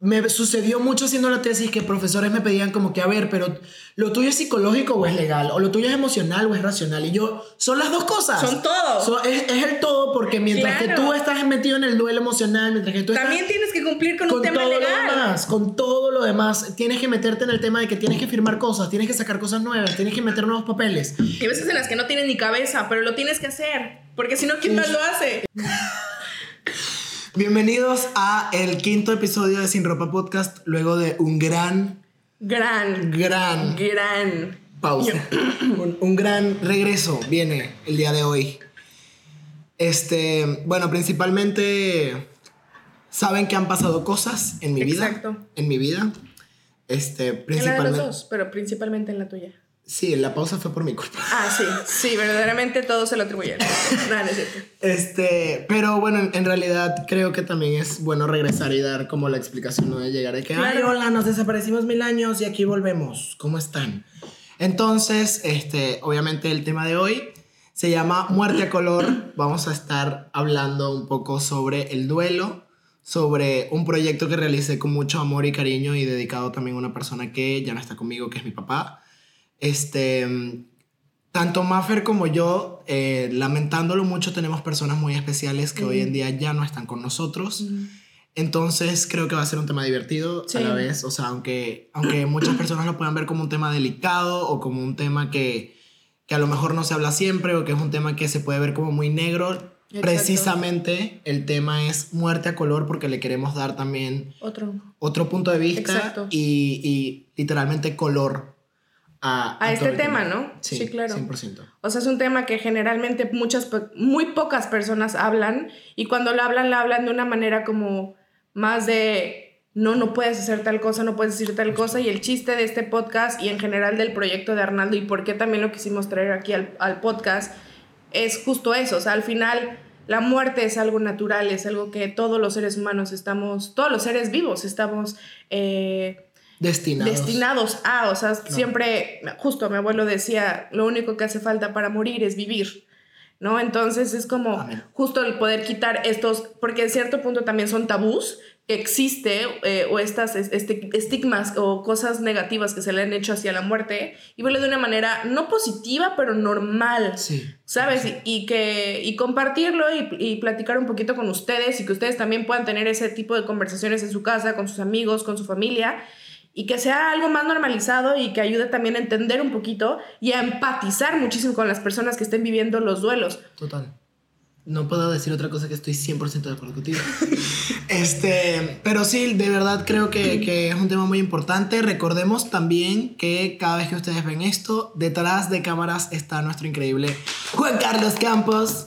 me sucedió mucho haciendo la tesis que profesores me pedían como que, a ver, pero lo tuyo es psicológico o es legal, o lo tuyo es emocional o es racional. Y yo, son las dos cosas. Son todo. es, es, el todo porque mientras que tú estás metido en el duelo emocional, mientras que tú También tienes que cumplir con, un tema todo legal. Lo demás, con todo lo demás, tienes que meterte en el tema de que tienes que firmar cosas, tienes que sacar cosas nuevas, tienes que meter nuevos papeles. Hay veces en las que no tienes ni cabeza, pero lo tienes que hacer, porque si no, ¿quién más lo hace? Bienvenidos a el quinto episodio de Sin Ropa Podcast, luego de un gran, gran, gran, gran pausa, un, gran regreso viene el día de hoy. Este, bueno, principalmente saben que han pasado cosas en mi vida, Exacto. en mi vida. Este, principalmente. En la de los dos, pero principalmente en la tuya. Sí, la pausa fue por mi culpa. Ah, sí, sí, verdaderamente todo se lo atribuyen. no, no es cierto. Este, pero bueno, en, realidad creo que también es bueno regresar y dar como la explicación, ¿no? De llegar de que, ay, hola, nos desaparecimos mil años y aquí volvemos. ¿Cómo están? Entonces, este, obviamente el tema de hoy se llama Muerte a color. Vamos a estar hablando un poco sobre el duelo, sobre un proyecto que realicé con mucho amor y cariño y dedicado también a una persona que ya no está conmigo, que es mi papá. Este, tanto Maffer como yo, eh, lamentándolo mucho, tenemos personas muy especiales que hoy en día ya no están con nosotros. Entonces creo que va a ser un tema divertido a la vez. O sea, aunque, aunque muchas personas lo puedan ver como un tema delicado o como un tema que, que a lo mejor no se habla siempre o que es un tema que se puede ver como muy negro, Precisamente el tema es muerte a color porque le queremos dar también otro, otro punto de vista y, y, literalmente color a, a, este tema, ¿no? Sí, claro. 100%. O sea, es un tema que generalmente muchas, muy pocas personas hablan y cuando lo hablan, lo hablan de una manera como más de, no, no puedes hacer tal cosa, no puedes decir tal cosa. Y el chiste de este podcast y en general del proyecto de Arnaldo y por qué también lo quisimos traer aquí al, al podcast es justo eso. O sea, al final la muerte es algo natural, es algo que todos los seres humanos estamos, todos los seres vivos estamos... Eh, Destinados. Destinados a, o sea, siempre, justo mi abuelo decía, lo único que hace falta para morir es vivir, ¿no? Entonces es como justo el poder quitar estos, porque en cierto punto también son tabús que existe eh, o estas este, estigmas o cosas negativas que se le han hecho hacia la muerte y verlo de una manera no positiva, pero normal, sí. ¿sabes? Y, que, y compartirlo y, y platicar un poquito con ustedes y que ustedes también puedan tener ese tipo de conversaciones en su casa, con sus amigos, con su familia y que sea algo más normalizado y que ayude también a entender un poquito y a empatizar muchísimo con las personas que estén viviendo los duelos. Total. No puedo decir otra cosa que estoy 100% de acuerdo contigo. este, pero sí, de verdad creo que, que, es un tema muy importante. Recordemos también que cada vez que ustedes ven esto, detrás de cámaras está nuestro increíble Juan Carlos Campos.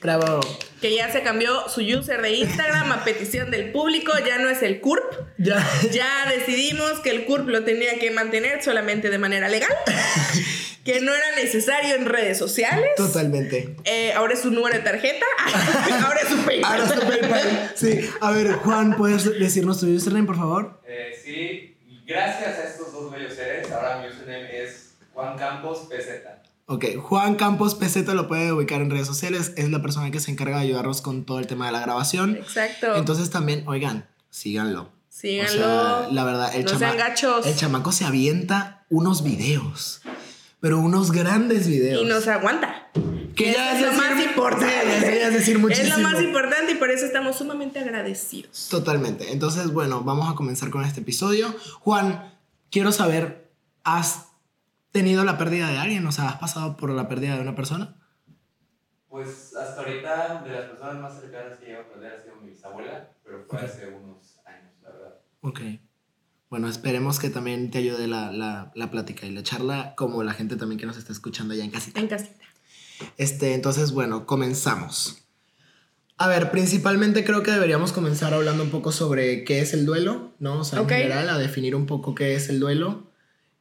Bravo. Que ya se cambió su user de Instagram a petición del público, ya no es el CURP. Ya. Ya decidimos que el CURP lo tenía que mantener solamente de manera legal. que no era necesario en redes sociales. Totalmente. Eh, ahora es su número de tarjeta. ahora es su PayPal. Ahora es su PayPal. Sí. A ver, Juan, ¿puedes decirnos tu username, por favor? Eh, sí. Gracias a estos dos bellos seres, ahora mi username es Juan Campos PZ. Ok, Juan Campos PZ lo puede ubicar en redes sociales, es la persona que se encarga de ayudarnos con todo el tema de la grabación. Exacto. Entonces también, oigan, síganlo. Síganlo. la verdad, el, no sean gachos. el chamaco se avienta unos videos, pero unos grandes videos. Y nos aguanta. Que ya es, lo más importante. es decir muchísimo. Es lo más importante y por eso estamos sumamente agradecidos. Totalmente. Entonces, bueno, vamos a comenzar con este episodio. Juan, quiero saber, ¿has tenido la pérdida de alguien? O sea, ¿has pasado por la pérdida de una persona? Pues hasta ahorita, de las personas más cercanas que llevo a perder ha sido mi bisabuela, pero fue hace unos años, la verdad. Ok. Bueno, esperemos que también te ayude la, la, la plática y la charla, como la gente también que nos está escuchando allá en casita. En casita. Este, entonces, bueno, comenzamos. A ver, principalmente creo que deberíamos comenzar hablando un poco sobre qué es el duelo, ¿no? O sea, Ok. en general, a definir un poco qué es el duelo.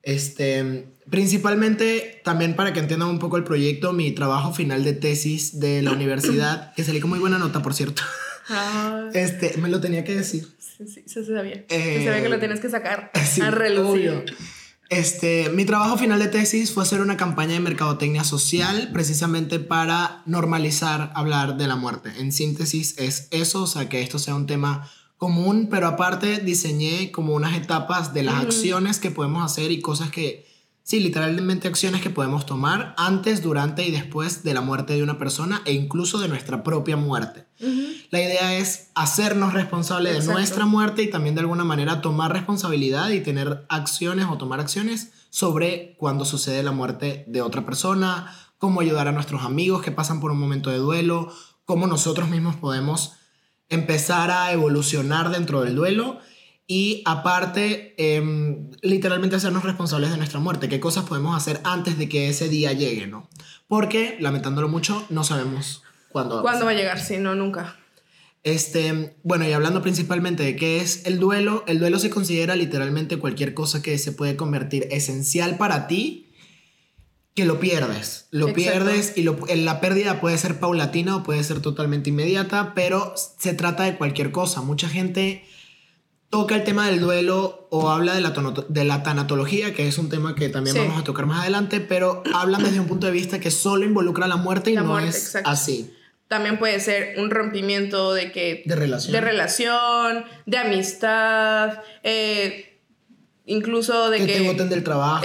Este, principalmente también para que entiendan un poco el proyecto, mi trabajo final de tesis de la universidad, que salí con muy buena nota, por cierto. Ah, Este, me lo tenía que decir. sí, sí, se sabía. Eh, se sabía que lo tienes que sacar Sí, a relucir. Este, mi trabajo final de tesis fue hacer una campaña de mercadotecnia social precisamente para normalizar hablar de la muerte. En síntesis es eso, o sea, que esto sea un tema común, pero aparte diseñé como unas etapas de las acciones que podemos hacer y cosas que, sí, literalmente acciones que podemos tomar antes, durante y después de la muerte de una persona e incluso de nuestra propia muerte. La idea es hacernos responsables de nuestra muerte y también de alguna manera tomar responsabilidad y tener acciones o tomar acciones sobre cuando sucede la muerte de otra persona, cómo ayudar a nuestros amigos que pasan por un momento de duelo, cómo nosotros mismos podemos empezar a evolucionar dentro del duelo y aparte, em, literalmente hacernos responsables de nuestra muerte. ¿Qué cosas podemos hacer antes de que ese día llegue, no? Porque, lamentándolo mucho, no sabemos cuándo va ¿Cuándo va a llegar? Sí, no, nunca. Este, bueno, y hablando principalmente de qué es el duelo, el duelo se considera literalmente cualquier cosa que se puede convertir esencial para ti que lo pierdes. Lo pierdes y la pérdida puede ser paulatina o puede ser totalmente inmediata, pero se trata de cualquier cosa. Mucha gente toca el tema del duelo o habla de la, de la tanatología, que es un tema que también vamos a tocar más adelante, pero hablan desde un punto de vista que solo involucra la muerte y no es así. También puede ser un rompimiento de que... De relación. De relación, de amistad, eh, Incluso de que, que te voten del trabajo,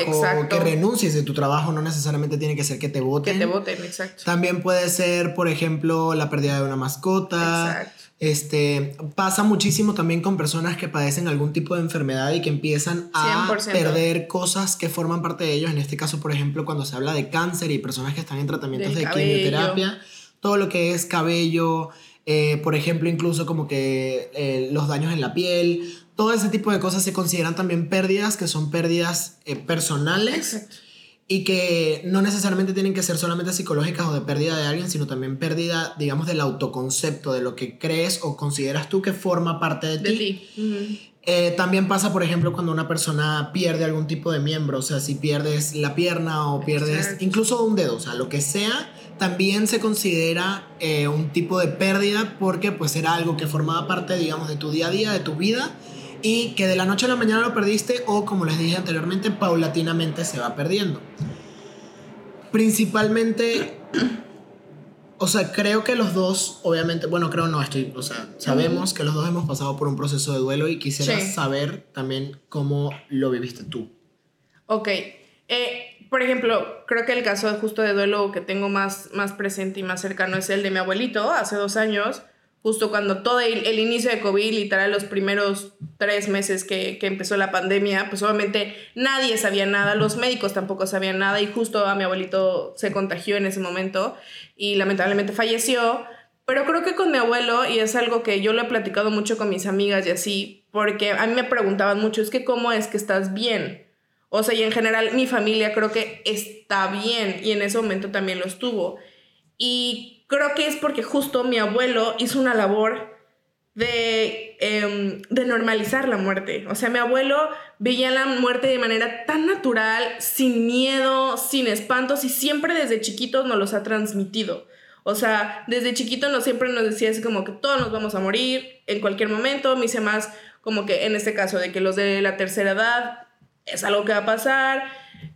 que renuncies de tu trabajo, no necesariamente tiene que ser que te voten. Que te voten, exacto. También puede ser, por ejemplo, la pérdida de una mascota. Exacto. Este, pasa muchísimo también con personas que padecen algún tipo de enfermedad y que empiezan a perder cosas que forman parte de ellos. En este caso, por ejemplo, cuando se habla de cáncer y personas que están en tratamientos de quimioterapia, todo lo que es cabello, eh, por ejemplo, incluso como que eh, los daños en la piel, todo ese tipo de cosas se consideran también pérdidas, que son pérdidas eh, personales. Y que no necesariamente tienen que ser solamente psicológicas o de pérdida de alguien, sino también pérdida, digamos, del autoconcepto, de lo que crees o consideras tú que forma parte de, ti. Eh, también pasa, por ejemplo, cuando una persona pierde algún tipo de miembro, o sea, si pierdes la pierna o pierdes incluso un dedo, o sea, lo que sea, también se considera eh, un tipo de pérdida porque pues era algo que formaba parte, digamos, de tu día a día, de tu vida y que de la noche a la mañana lo perdiste o como les dije anteriormente, paulatinamente se va perdiendo. Principalmente, o sea, creo que los dos, obviamente, bueno, creo no, estoy, o sea, sabemos que los dos hemos pasado por un proceso de duelo y quisiera saber también cómo lo viviste tú. Ok. Eh, por ejemplo, creo que el caso justo de duelo que tengo más, más presente y más cercano es el de mi abuelito hace dos años justo cuando todo el, inicio de COVID, literal los primeros tres meses que, empezó la pandemia, pues obviamente nadie sabía nada, los médicos tampoco sabían nada y justo a mi abuelito se contagió en ese momento y lamentablemente falleció. Pero creo que con mi abuelo, y es algo que yo lo he platicado mucho con mis amigas y así, porque a mí me preguntaban mucho, es que cómo es que estás bien. O sea, y en general mi familia creo que está bien y en ese momento también lo estuvo. Y creo que es porque justo mi abuelo hizo una labor de, em, de normalizar la muerte. O sea, mi abuelo veía la muerte de manera tan natural, sin miedo, sin espantos y siempre desde chiquitos nos los ha transmitido. O sea, desde chiquito nos siempre nos decía así como que todos nos vamos a morir en cualquier momento. Me hice más como que en este caso de que los de la tercera edad es algo que va a pasar.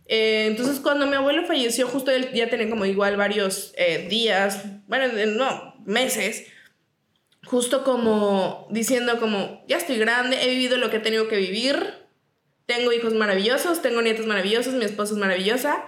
Eh, entonces, cuando mi abuelo falleció, justo él ya tenía como igual varios eh, días, bueno, no, meses, justo como diciendo como, ya estoy grande, he vivido lo que he tenido que vivir, tengo hijos maravillosos, tengo nietos maravillosos, mi esposa es maravillosa,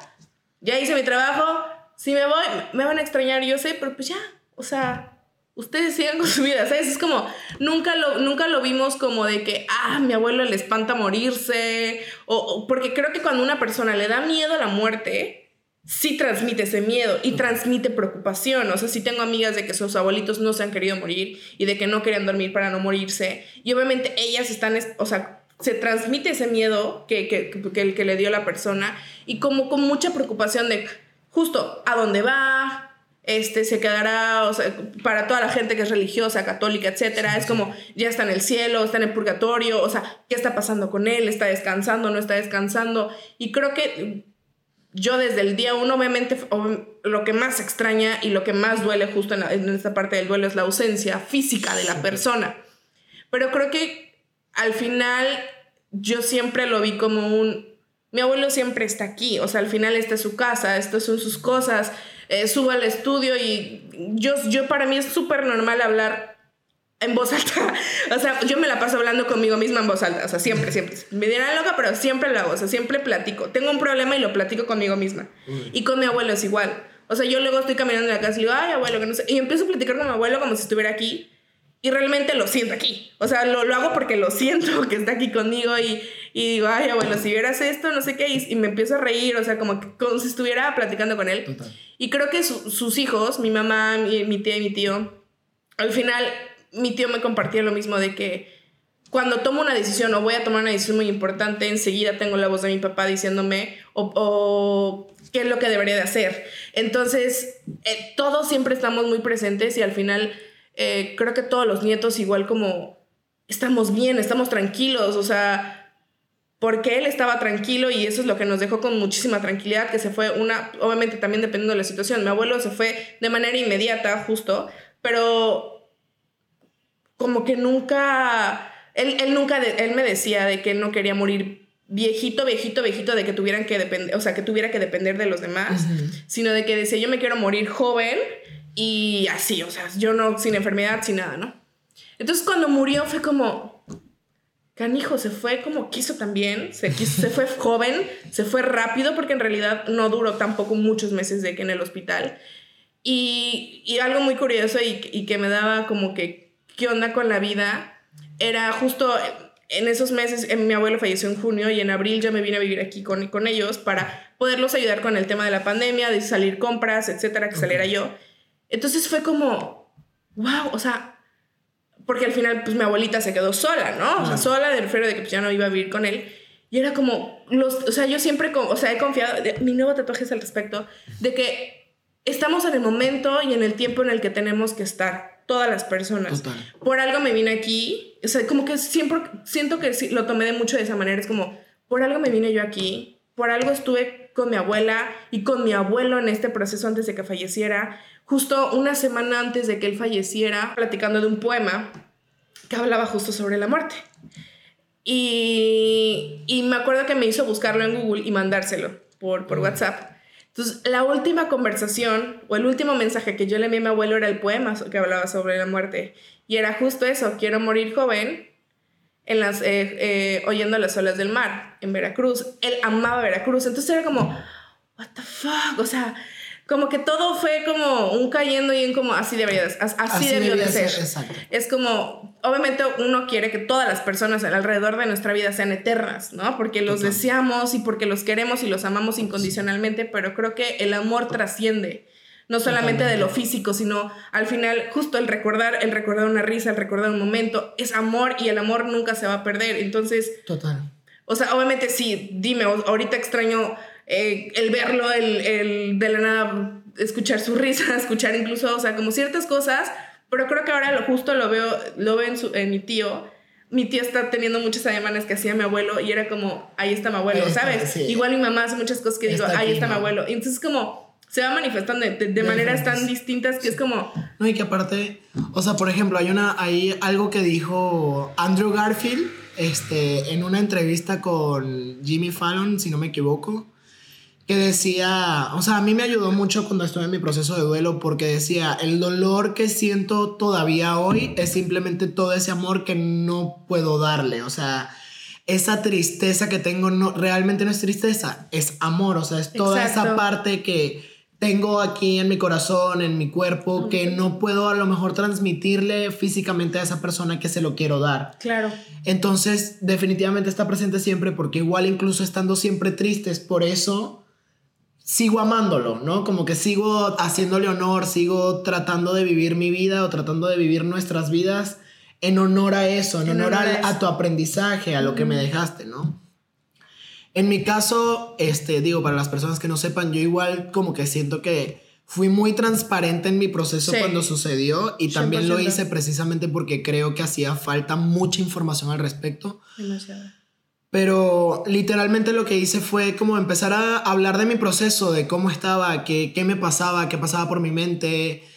ya hice mi trabajo, si me voy, me van a extrañar, yo sé, pero pues ya, o sea, ustedes sigan con su vida, ¿sabes? Es como, nunca lo, nunca lo vimos como de que, ah, mi abuelo le espanta morirse, o, porque creo que cuando una persona le da miedo a la muerte, sí transmite ese miedo y transmite preocupación. O sea, sí tengo amigas de que sus abuelitos no se han querido morir y de que no querían dormir para no morirse. Y obviamente ellas están, o sea, se transmite ese miedo que, que, que, que le dio la persona y como con mucha preocupación de justo a dónde va, este, se quedará, o sea, para toda la gente que es religiosa, católica, etcétera, es como, ya está en el cielo, está en el purgatorio, o sea, ¿qué está pasando con él? ¿Está descansando? ¿No está descansando? Y creo que yo desde el día uno, obviamente, lo que más extraña y lo que más duele justo en, en esta parte del duelo es la ausencia física de la persona. Pero creo que al final yo siempre lo vi como un, mi abuelo siempre está aquí, o sea, al final esta es su casa, estas son sus cosas, eh, subo al estudio y yo, yo para mí es súper normal hablar en voz alta. O sea, yo me la paso hablando conmigo misma en voz alta. O sea, siempre, siempre. Me dirán loca, pero siempre lo hago. O sea, siempre platico. Tengo un problema y lo platico conmigo misma. Y con mi abuelo es igual. O sea, yo luego estoy caminando en la casa y digo, ay, abuelo, que no sé. Y empiezo a platicar con mi abuelo como si estuviera aquí. Y realmente lo siento aquí. O sea, lo, lo hago porque lo siento que está aquí conmigo y, y digo, ay, abuelo, si vieras esto, no sé qué. Y, me empiezo a reír, o sea, como, como si estuviera platicando con él. Y creo que sus hijos, mi mamá, mi, mi tía y mi tío, al final mi tío me compartía lo mismo de que cuando tomo una decisión o voy a tomar una decisión muy importante, enseguida tengo la voz de mi papá diciéndome o, qué es lo que debería de hacer. Entonces, eh, todos siempre estamos muy presentes y al final eh, creo que todos los nietos igual como estamos bien, estamos tranquilos, o sea, porque él estaba tranquilo y eso es lo que nos dejó con muchísima tranquilidad, que se fue una, obviamente también dependiendo de la situación, mi abuelo se fue de manera inmediata, justo, pero como que nunca, él, él nunca, él me decía de que no quería morir viejito, viejito, viejito, de que tuvieran que depender, o sea, que tuviera que depender de los demás, sino de que decía, yo me quiero morir joven y así, o sea, yo no, sin enfermedad, sin nada, ¿no? Entonces cuando murió fue como, canijo, se fue como quiso también, se, se fue joven, se fue rápido porque en realidad no duró tampoco muchos meses de que en el hospital. Y, y algo muy curioso y, y que me daba como que qué onda con la vida, era justo en esos meses, mi abuelo falleció en junio y en abril ya me vine a vivir aquí con, con ellos para poderlos ayudar con el tema de la pandemia, de salir compras, etcétera, que saliera yo. Entonces fue como, wow, o sea, porque al final pues mi abuelita se quedó sola, ¿no? O sea, sola del refiero de que pues, ya no iba a vivir con él. Y era como, los, o sea, yo siempre, o sea, he confiado, mi nuevo tatuaje es al respecto, de que estamos en el momento y en el tiempo en el que tenemos que estar todas las personas. Por algo me vine aquí, o sea, como que siempre siento que lo tomé de mucho de esa manera, es como, por algo me vine yo aquí, por algo estuve con mi abuela y con mi abuelo en este proceso antes de que falleciera, justo una semana antes de que él falleciera, platicando de un poema que hablaba justo sobre la muerte. Y, y me acuerdo que me hizo buscarlo en Google y mandárselo por, por WhatsApp. Entonces, la última conversación o el último mensaje que yo le envié a mi abuelo era el poema que hablaba sobre la muerte. Y era justo eso, quiero morir joven, en las, eh, eh, oyendo las olas del mar, en Veracruz. Él amaba Veracruz. Entonces era como, what the fuck, o sea, como que todo fue como un cayendo y en como así debería así, así debió de ser. Es como obviamente uno quiere que todas las personas alrededor de nuestra vida sean eternas, ¿no? Porque los deseamos y porque los queremos y los amamos incondicionalmente, pero creo que el amor trasciende no solamente de lo físico, sino al final justo el recordar, el recordar una risa, el recordar un momento, es amor y el amor nunca se va a perder. Entonces, total. O sea, obviamente sí, dime, ahorita extraño eh, el verlo, el, el, de la nada escuchar su risa, escuchar incluso, o sea, como ciertas cosas, pero creo que ahora lo justo lo veo, lo veo en, su, en mi tío. Mi tía está teniendo muchas alemanes que hacía mi abuelo y era como, ahí está mi abuelo, ¿sabes? Igual mi mamá hace muchas cosas que digo, ahí está mi abuelo. Entonces como se va manifestando de, de, maneras tan distintas que es como... No, y que aparte, o sea, por ejemplo, hay, una, hay algo que dijo Andrew Garfield este, en una entrevista con Jimmy Fallon, si no me equivoco, que decía, o sea, a mí me ayudó mucho cuando estuve en mi proceso de duelo porque decía, el dolor que siento todavía hoy es simplemente todo ese amor que no puedo darle, o sea, esa tristeza que tengo no realmente no es tristeza, es amor, o sea, es toda esa parte que tengo aquí en mi corazón, en mi cuerpo, que no puedo a lo mejor transmitirle físicamente a esa persona que se lo quiero dar. Claro. Entonces, definitivamente está presente siempre porque igual incluso estando siempre tristes, por eso sigo amándolo, ¿no? Como que sigo haciéndole honor, sigo tratando de vivir mi vida o tratando de vivir nuestras vidas en honor a eso, en, honor, a, tu aprendizaje, a lo que me dejaste, ¿no? En mi caso, este, digo, para las personas que no sepan, yo igual como que siento que fui muy transparente en mi proceso cuando sucedió y también lo hice precisamente porque creo que hacía falta mucha información al respecto. Demasiado. Pero literalmente lo que hice fue como empezar a hablar de mi proceso, de cómo estaba, qué, qué me pasaba, qué pasaba por mi mente,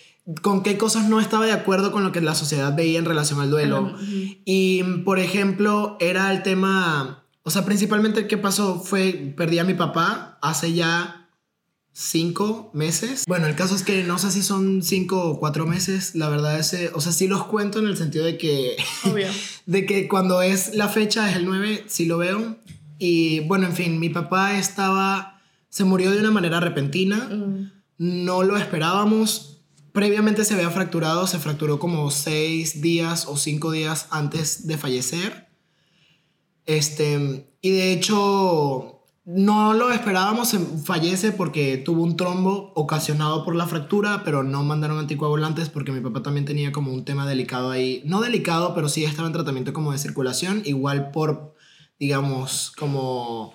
con qué cosas no estaba de acuerdo con lo que la sociedad veía en relación al duelo. Y, por ejemplo, era el tema, o sea, principalmente qué pasó fue, perdí a mi papá hace ya cinco meses. Bueno, el caso es que no sé si son cinco o cuatro meses. La verdad es, eh, o sea, sí los cuento en el sentido de que, Obvio. de que cuando es la fecha, es el 9, sí lo veo. Y bueno, en fin, mi papá estaba, se murió de una manera repentina. Mm. No lo esperábamos. Previamente se había fracturado, se fracturó como seis días o cinco días antes de fallecer. Este, y de hecho, no lo esperábamos, se- fallece porque tuvo un trombo ocasionado por la fractura, pero no mandaron anticoagulantes porque mi papá también tenía como un tema delicado ahí. No delicado, pero sí estaba en tratamiento como de circulación, igual por, digamos, como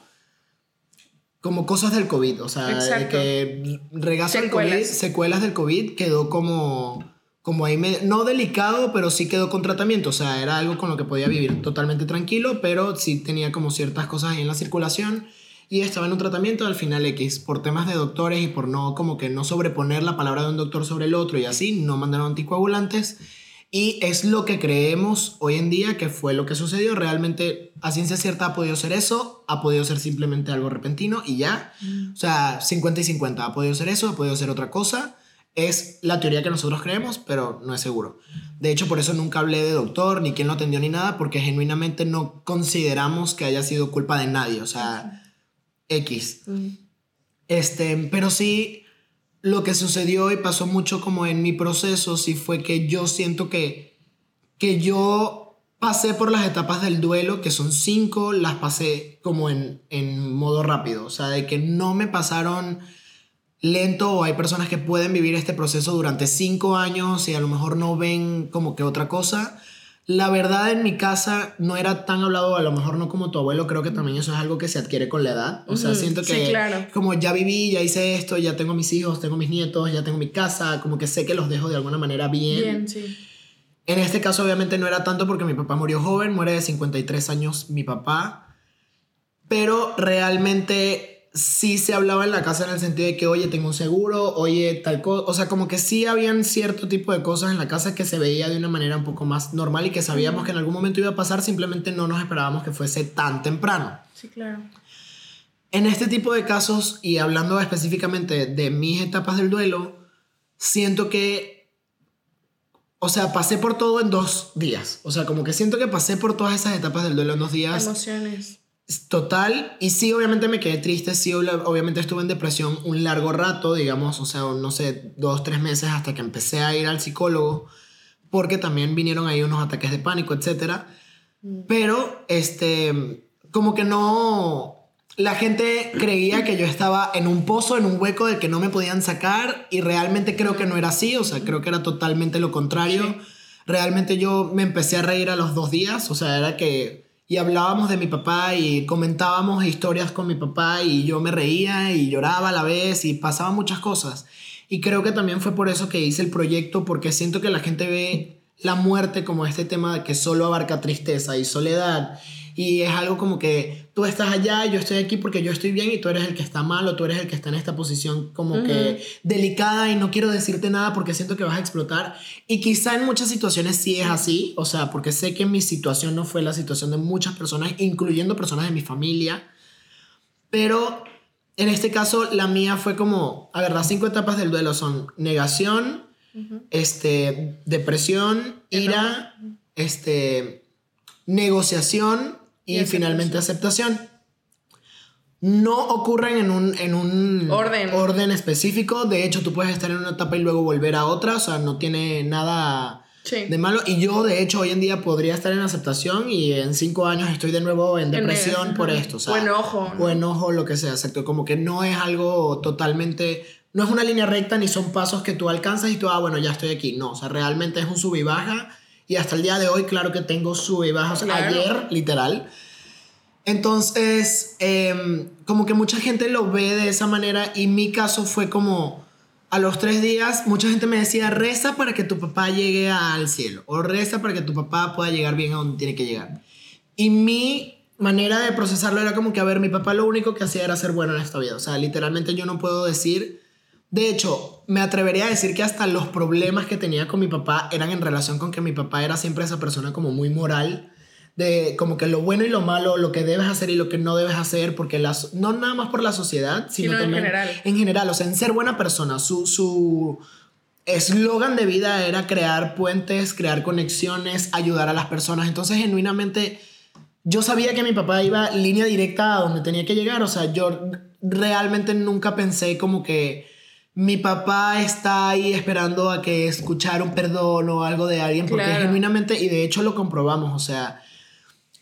como cosas del COVID, o sea, de que regazo del COVID, secuelas del COVID, quedó como, como ahí, no delicado, pero sí quedó con tratamiento, o sea, era algo con lo que podía vivir totalmente tranquilo, pero sí tenía como ciertas cosas ahí en la circulación y estaba en un tratamiento al final X, por temas de doctores y por no, como que no sobreponer la palabra de un doctor sobre el otro y así, no mandaron anticoagulantes. Y es lo que creemos hoy en día que fue lo que sucedió. Realmente, a ciencia cierta, ha podido ser eso, ha podido ser simplemente algo repentino y ya. O sea, 50 y 50. Ha podido ser eso, ha podido ser otra cosa. Es la teoría que nosotros creemos, pero no es seguro. De hecho, por eso nunca hablé de doctor, ni quién lo atendió, ni nada, porque genuinamente no consideramos que haya sido culpa de nadie. O sea, X. Este, pero sí, lo que sucedió y pasó mucho como en mi proceso, sí fue que yo siento que, que yo pasé por las etapas del duelo, que son cinco, las pasé como en, en modo rápido, o sea, de que no me pasaron lento o hay personas que pueden vivir este proceso durante cinco años y a lo mejor no ven como que otra cosa. La verdad en mi casa no era tan hablado, a lo mejor no como tu abuelo, creo que también eso es algo que se adquiere con la edad. O sea, Ujú, siento sí, que claro. como ya viví, ya hice esto, ya tengo mis hijos, tengo mis nietos, ya tengo mi casa, como que sé que los dejo de alguna manera bien. Bien, sí. En este caso obviamente no era tanto porque mi papá murió joven, muere de 53 años mi papá, pero realmente sí se hablaba en la casa en el sentido de que, oye, tengo un seguro, oye, tal cosa, o sea, como que sí habían cierto tipo de cosas en la casa que se veía de una manera un poco más normal y que sabíamos que en algún momento iba a pasar, simplemente no nos esperábamos que fuese tan temprano. Sí, claro. En este tipo de casos, y hablando específicamente de mis etapas del duelo, siento que, o sea, pasé por todo en dos días. O sea, como que siento que pasé por todas esas etapas del duelo en dos días. Emociones. Total, y sí, obviamente me quedé triste, sí, obviamente estuve en depresión un largo rato, digamos, o sea, no sé, dos, tres meses hasta que empecé a ir al psicólogo, porque también vinieron ahí unos ataques de pánico, etcétera. Pero, este, como que no, la gente creía que yo estaba en un pozo, en un hueco del que no me podían sacar, y realmente creo que no era así, o sea, creo que era totalmente lo contrario. Realmente yo me empecé a reír a los dos días, o sea, era que... Y hablábamos de mi papá y comentábamos historias con mi papá y yo me reía y lloraba a la vez y pasaban muchas cosas. Y creo que también fue por eso que hice el proyecto, porque siento que la gente ve la muerte como este tema que solo abarca tristeza y soledad. Y es algo como que tú estás allá, yo estoy aquí porque yo estoy bien y tú eres el que está mal o tú eres el que está en esta posición como que delicada y no quiero decirte nada porque siento que vas a explotar. Y quizá en muchas situaciones sí es así, o sea, porque sé que mi situación no fue la situación de muchas personas, incluyendo personas de mi familia. Pero en este caso la mía fue como, a ver, las cinco etapas del duelo son negación, este, depresión, ira, este, negociación y, Y finalmente aceptación. No ocurren en un, en un Orden. orden específico. De hecho, tú puedes estar en una etapa y luego volver a otra. O sea, no tiene nada Sí. de malo. Y yo, de hecho, hoy en día podría estar en aceptación y en cinco años estoy de nuevo en depresión ajá. por esto. O, sea, O enojo, ¿no? O enojo, lo que sea. Exacto. Como que no es algo totalmente. No es una línea recta ni son pasos que tú alcanzas y tú, ah, bueno, ya estoy aquí. No, o sea, realmente es un sub y baja. Y hasta el día de hoy, claro que tengo sub y sea, Claro. ayer, literal. Entonces, em, como que mucha gente lo ve de esa manera y mi caso fue como a los tres días, mucha gente me decía, reza para que tu papá llegue al cielo o reza para que tu papá pueda llegar bien a donde tiene que llegar. Y mi manera de procesarlo era como que, a ver, mi papá lo único que hacía era ser bueno en esta vida. O sea, literalmente yo no puedo decir... De hecho, me atrevería a decir que hasta los problemas que tenía con mi papá eran en relación con que mi papá era siempre esa persona como muy moral de como que lo bueno y lo malo, lo que debes hacer y lo que no debes hacer, porque las, no nada más por la sociedad, sino, también en general. En general, o sea, en ser buena persona, su, su eslogan de vida era crear puentes, crear conexiones, ayudar a las personas. Entonces, genuinamente, yo sabía que mi papá iba línea directa a donde tenía que llegar, o sea, yo realmente nunca pensé como que mi papá está ahí esperando a que escuchar un perdón o algo de alguien, porque genuinamente, y de hecho lo comprobamos, o sea,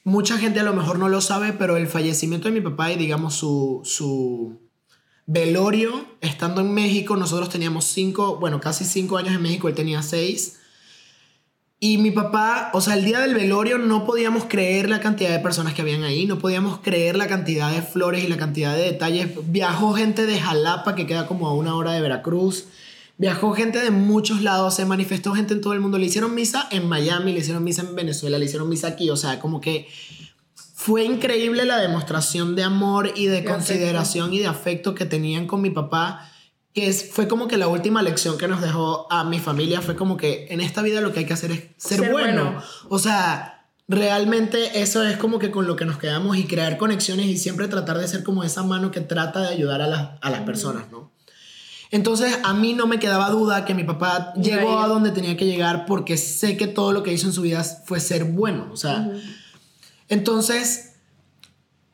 mucha gente a lo mejor no lo sabe, pero el fallecimiento de mi papá y digamos su, su velorio, estando en México, nosotros teníamos cinco, bueno, casi cinco años en México, él tenía seis. Y mi papá, o sea, el día del velorio no podíamos creer la cantidad de personas que habían ahí, no podíamos creer la cantidad de flores y la cantidad de detalles. Viajó gente de Jalapa, que queda como a una hora de Veracruz. Viajó gente de muchos lados, se manifestó gente en todo el mundo. Le hicieron misa en Miami, le hicieron misa en Venezuela, le hicieron misa aquí. O sea, como que fue increíble la demostración de amor y de, consideración y de afecto que tenían con mi papá que es, fue como que la última lección que nos dejó a mi familia. Fue como que en esta vida lo que hay que hacer es ser, bueno. O sea, realmente eso es como que con lo que nos quedamos y crear conexiones y siempre tratar de ser como esa mano que trata de ayudar a, las, a las personas, ¿no? Entonces a mí no me quedaba duda que mi papá llegó a donde tenía que llegar porque sé que todo lo que hizo en su vida fue ser bueno, o sea, entonces,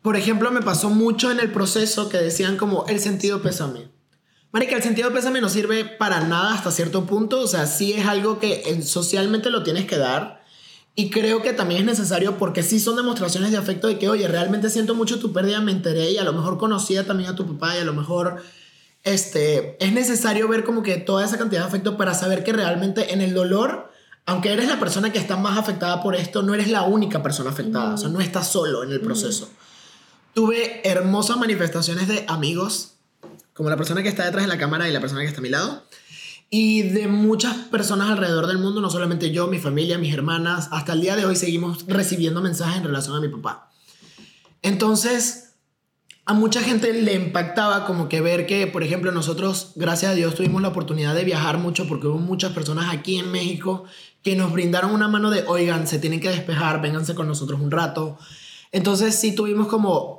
por ejemplo, me pasó mucho en el proceso que decían como el sentido pésame Marica, el sentido de pésame no sirve para nada hasta cierto punto. O sea, sí es algo que socialmente lo tienes que dar. Y creo que también es necesario porque sí son demostraciones de afecto de que, oye, realmente siento mucho tu pérdida, me enteré y a lo mejor conocía también a tu papá y a lo mejor este, es necesario ver como que toda esa cantidad de afecto para saber que realmente en el dolor, aunque eres la persona que está más afectada por esto, no eres la única persona afectada. O sea, no estás solo en el proceso. Tuve hermosas manifestaciones de amigos como la persona que está detrás de la cámara y la persona que está a mi lado. Y de muchas personas alrededor del mundo, no solamente yo, mi familia, mis hermanas, hasta el día de hoy seguimos recibiendo mensajes en relación a mi papá. Entonces, a mucha gente le impactaba como que ver que, por ejemplo, nosotros, gracias a Dios, tuvimos la oportunidad de viajar mucho porque hubo muchas personas aquí en México que nos brindaron una mano de, oigan, se tienen que despejar, vénganse con nosotros un rato. Entonces sí tuvimos como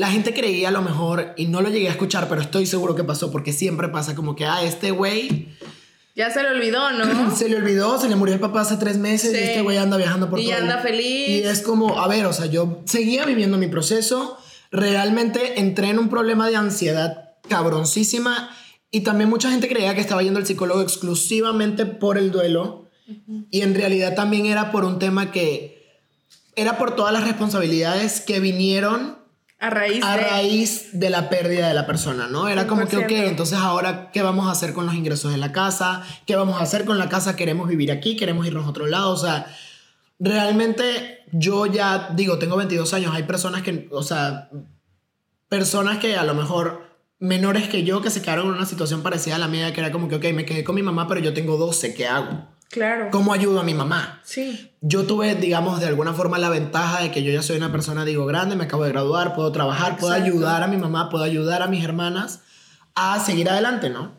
la gente creía a lo mejor, y no lo llegué a escuchar, pero estoy seguro que pasó, porque siempre pasa como que, ah, este güey... Ya se le olvidó, ¿no? se le olvidó, se le murió el papá hace tres meses y este güey anda viajando por y todo. Y anda feliz. Y es como, a ver, o sea, yo seguía viviendo mi proceso, realmente entré en un problema de ansiedad cabroncísima y también mucha gente creía que estaba yendo al psicólogo exclusivamente por el duelo y en realidad también era por un tema que era por todas las responsabilidades que vinieron a raíz, a de... raíz de la pérdida de la persona, ¿no? Era como que, ok, entonces ahora, ¿qué vamos a hacer con los ingresos de la casa? ¿Qué vamos a hacer con la casa? ¿Queremos vivir aquí? ¿Queremos irnos a otro lado? O sea, realmente yo ya digo, tengo 22 años, hay personas que, o sea, personas que a lo mejor menores que yo que se quedaron en una situación parecida a la mía, que era como que, ok, me quedé con mi mamá, pero yo tengo 12, ¿qué hago? Claro. ¿Cómo ayudo a mi mamá? Sí. Yo tuve, digamos, de alguna forma la ventaja de que yo ya soy una persona, digo, grande, me acabo de graduar, puedo trabajar, puedo ayudar a mi mamá, puedo ayudar a mis hermanas a seguir adelante, ¿no?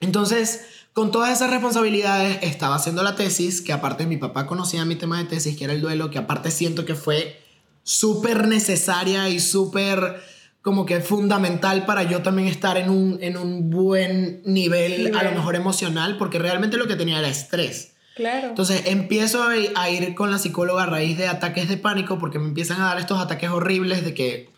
Entonces, con todas esas responsabilidades, estaba haciendo la tesis, que aparte mi papá conocía mi tema de tesis, que era el duelo, que aparte siento que fue súper necesaria y súper como que fundamental para yo también estar en un, en un buen nivel, a lo mejor emocional, porque realmente lo que tenía era estrés. Claro. Entonces empiezo a ir con la psicóloga a raíz de ataques de pánico, porque me empiezan a dar estos ataques horribles de que,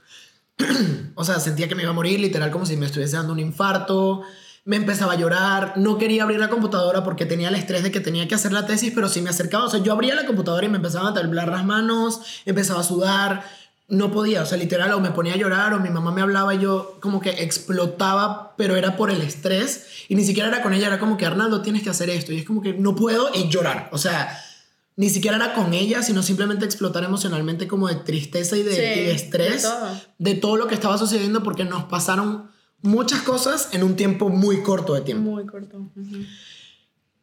o sea, sentía que me iba a morir, literal, como si me estuviese dando un infarto. Me empezaba a llorar, no quería abrir la computadora porque tenía el estrés de que tenía que hacer la tesis, pero si me acercaba, o sea, yo abría la computadora y me empezaban a temblar las manos, empezaba a sudar, no podía, o sea, literal, o me ponía a llorar, o mi mamá me hablaba y yo como que explotaba, pero era por el estrés, y ni siquiera era con ella, era como que, Arnaldo, tienes que hacer esto, y es como que no puedo y llorar, o sea, ni siquiera era con ella, sino simplemente explotar emocionalmente como de tristeza y de, estrés, de todo. lo que estaba sucediendo, porque nos pasaron muchas cosas en un tiempo muy corto de tiempo. Muy corto.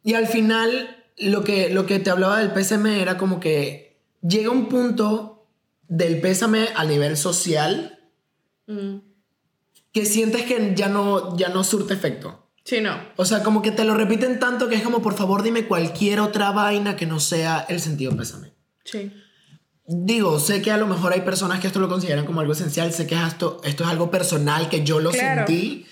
Y al final, lo que, lo que te hablaba del PSM era como que llega un punto del pésame a nivel social mm. que sientes que ya no, ya no surte efecto. Sí, no. O sea, como que te lo repiten tanto que es como, por favor, dime cualquier otra vaina que no sea el sentido pésame. Sí. digo, sé que a lo mejor hay personas que esto lo consideran como algo esencial, sé que esto, esto es algo personal, que yo lo sentí,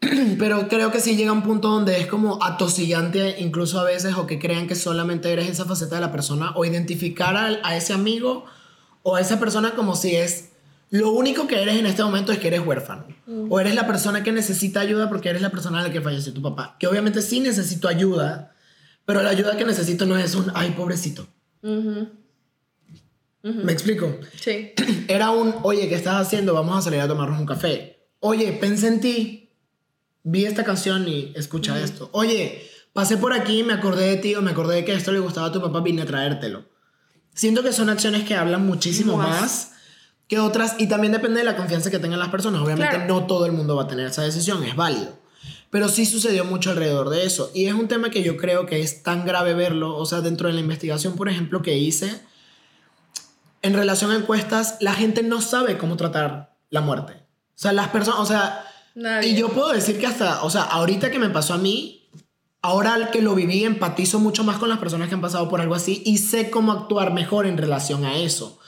pero creo que sí llega un punto donde es como atosigante incluso a veces o que crean que solamente eres esa faceta de la persona o identificar a, ese amigo o a esa persona como si es lo único que eres en este momento es que eres huérfano. O eres la persona que necesita ayuda porque eres la persona a la que falleció tu papá. Que obviamente sí necesito ayuda, pero la ayuda que necesito no es un, ay, pobrecito. ¿Me explico? Sí. Era un, oye, ¿qué estás haciendo? Vamos a salir a tomarnos un café. Oye, pensé en ti. Vi esta canción y escucha esto. Oye, pasé por aquí, me acordé de ti o me acordé de que esto le gustaba a tu papá, vine a traértelo. Siento que son acciones que hablan muchísimo más, que otras y también depende de la confianza que tengan las personas. Obviamente no todo el mundo va a tener esa decisión, es válido. Pero sí sucedió mucho alrededor de eso. Y es un tema que yo creo que es tan grave verlo. O sea, dentro de la investigación, por ejemplo, que hice, en relación a encuestas, la gente no sabe cómo tratar la muerte. O sea, las personas, o sea, y yo puedo decir que hasta, o sea, ahorita que me pasó a mí, ahora que lo viví, empatizo mucho más con las personas que han pasado por algo así y sé cómo actuar mejor en relación a eso.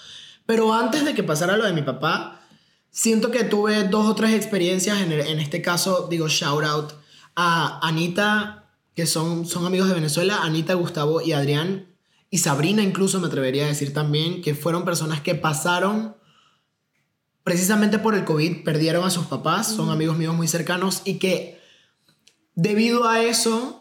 Pero antes de que pasara lo de mi papá, siento que tuve dos o tres experiencias, en, en este caso, digo, shout out a Anita, que son, son amigos de Venezuela, Anita, Gustavo y Adrián, y Sabrina incluso me atrevería a decir también, que fueron personas que pasaron precisamente por el COVID, perdieron a sus papás, son amigos míos muy cercanos y que debido a eso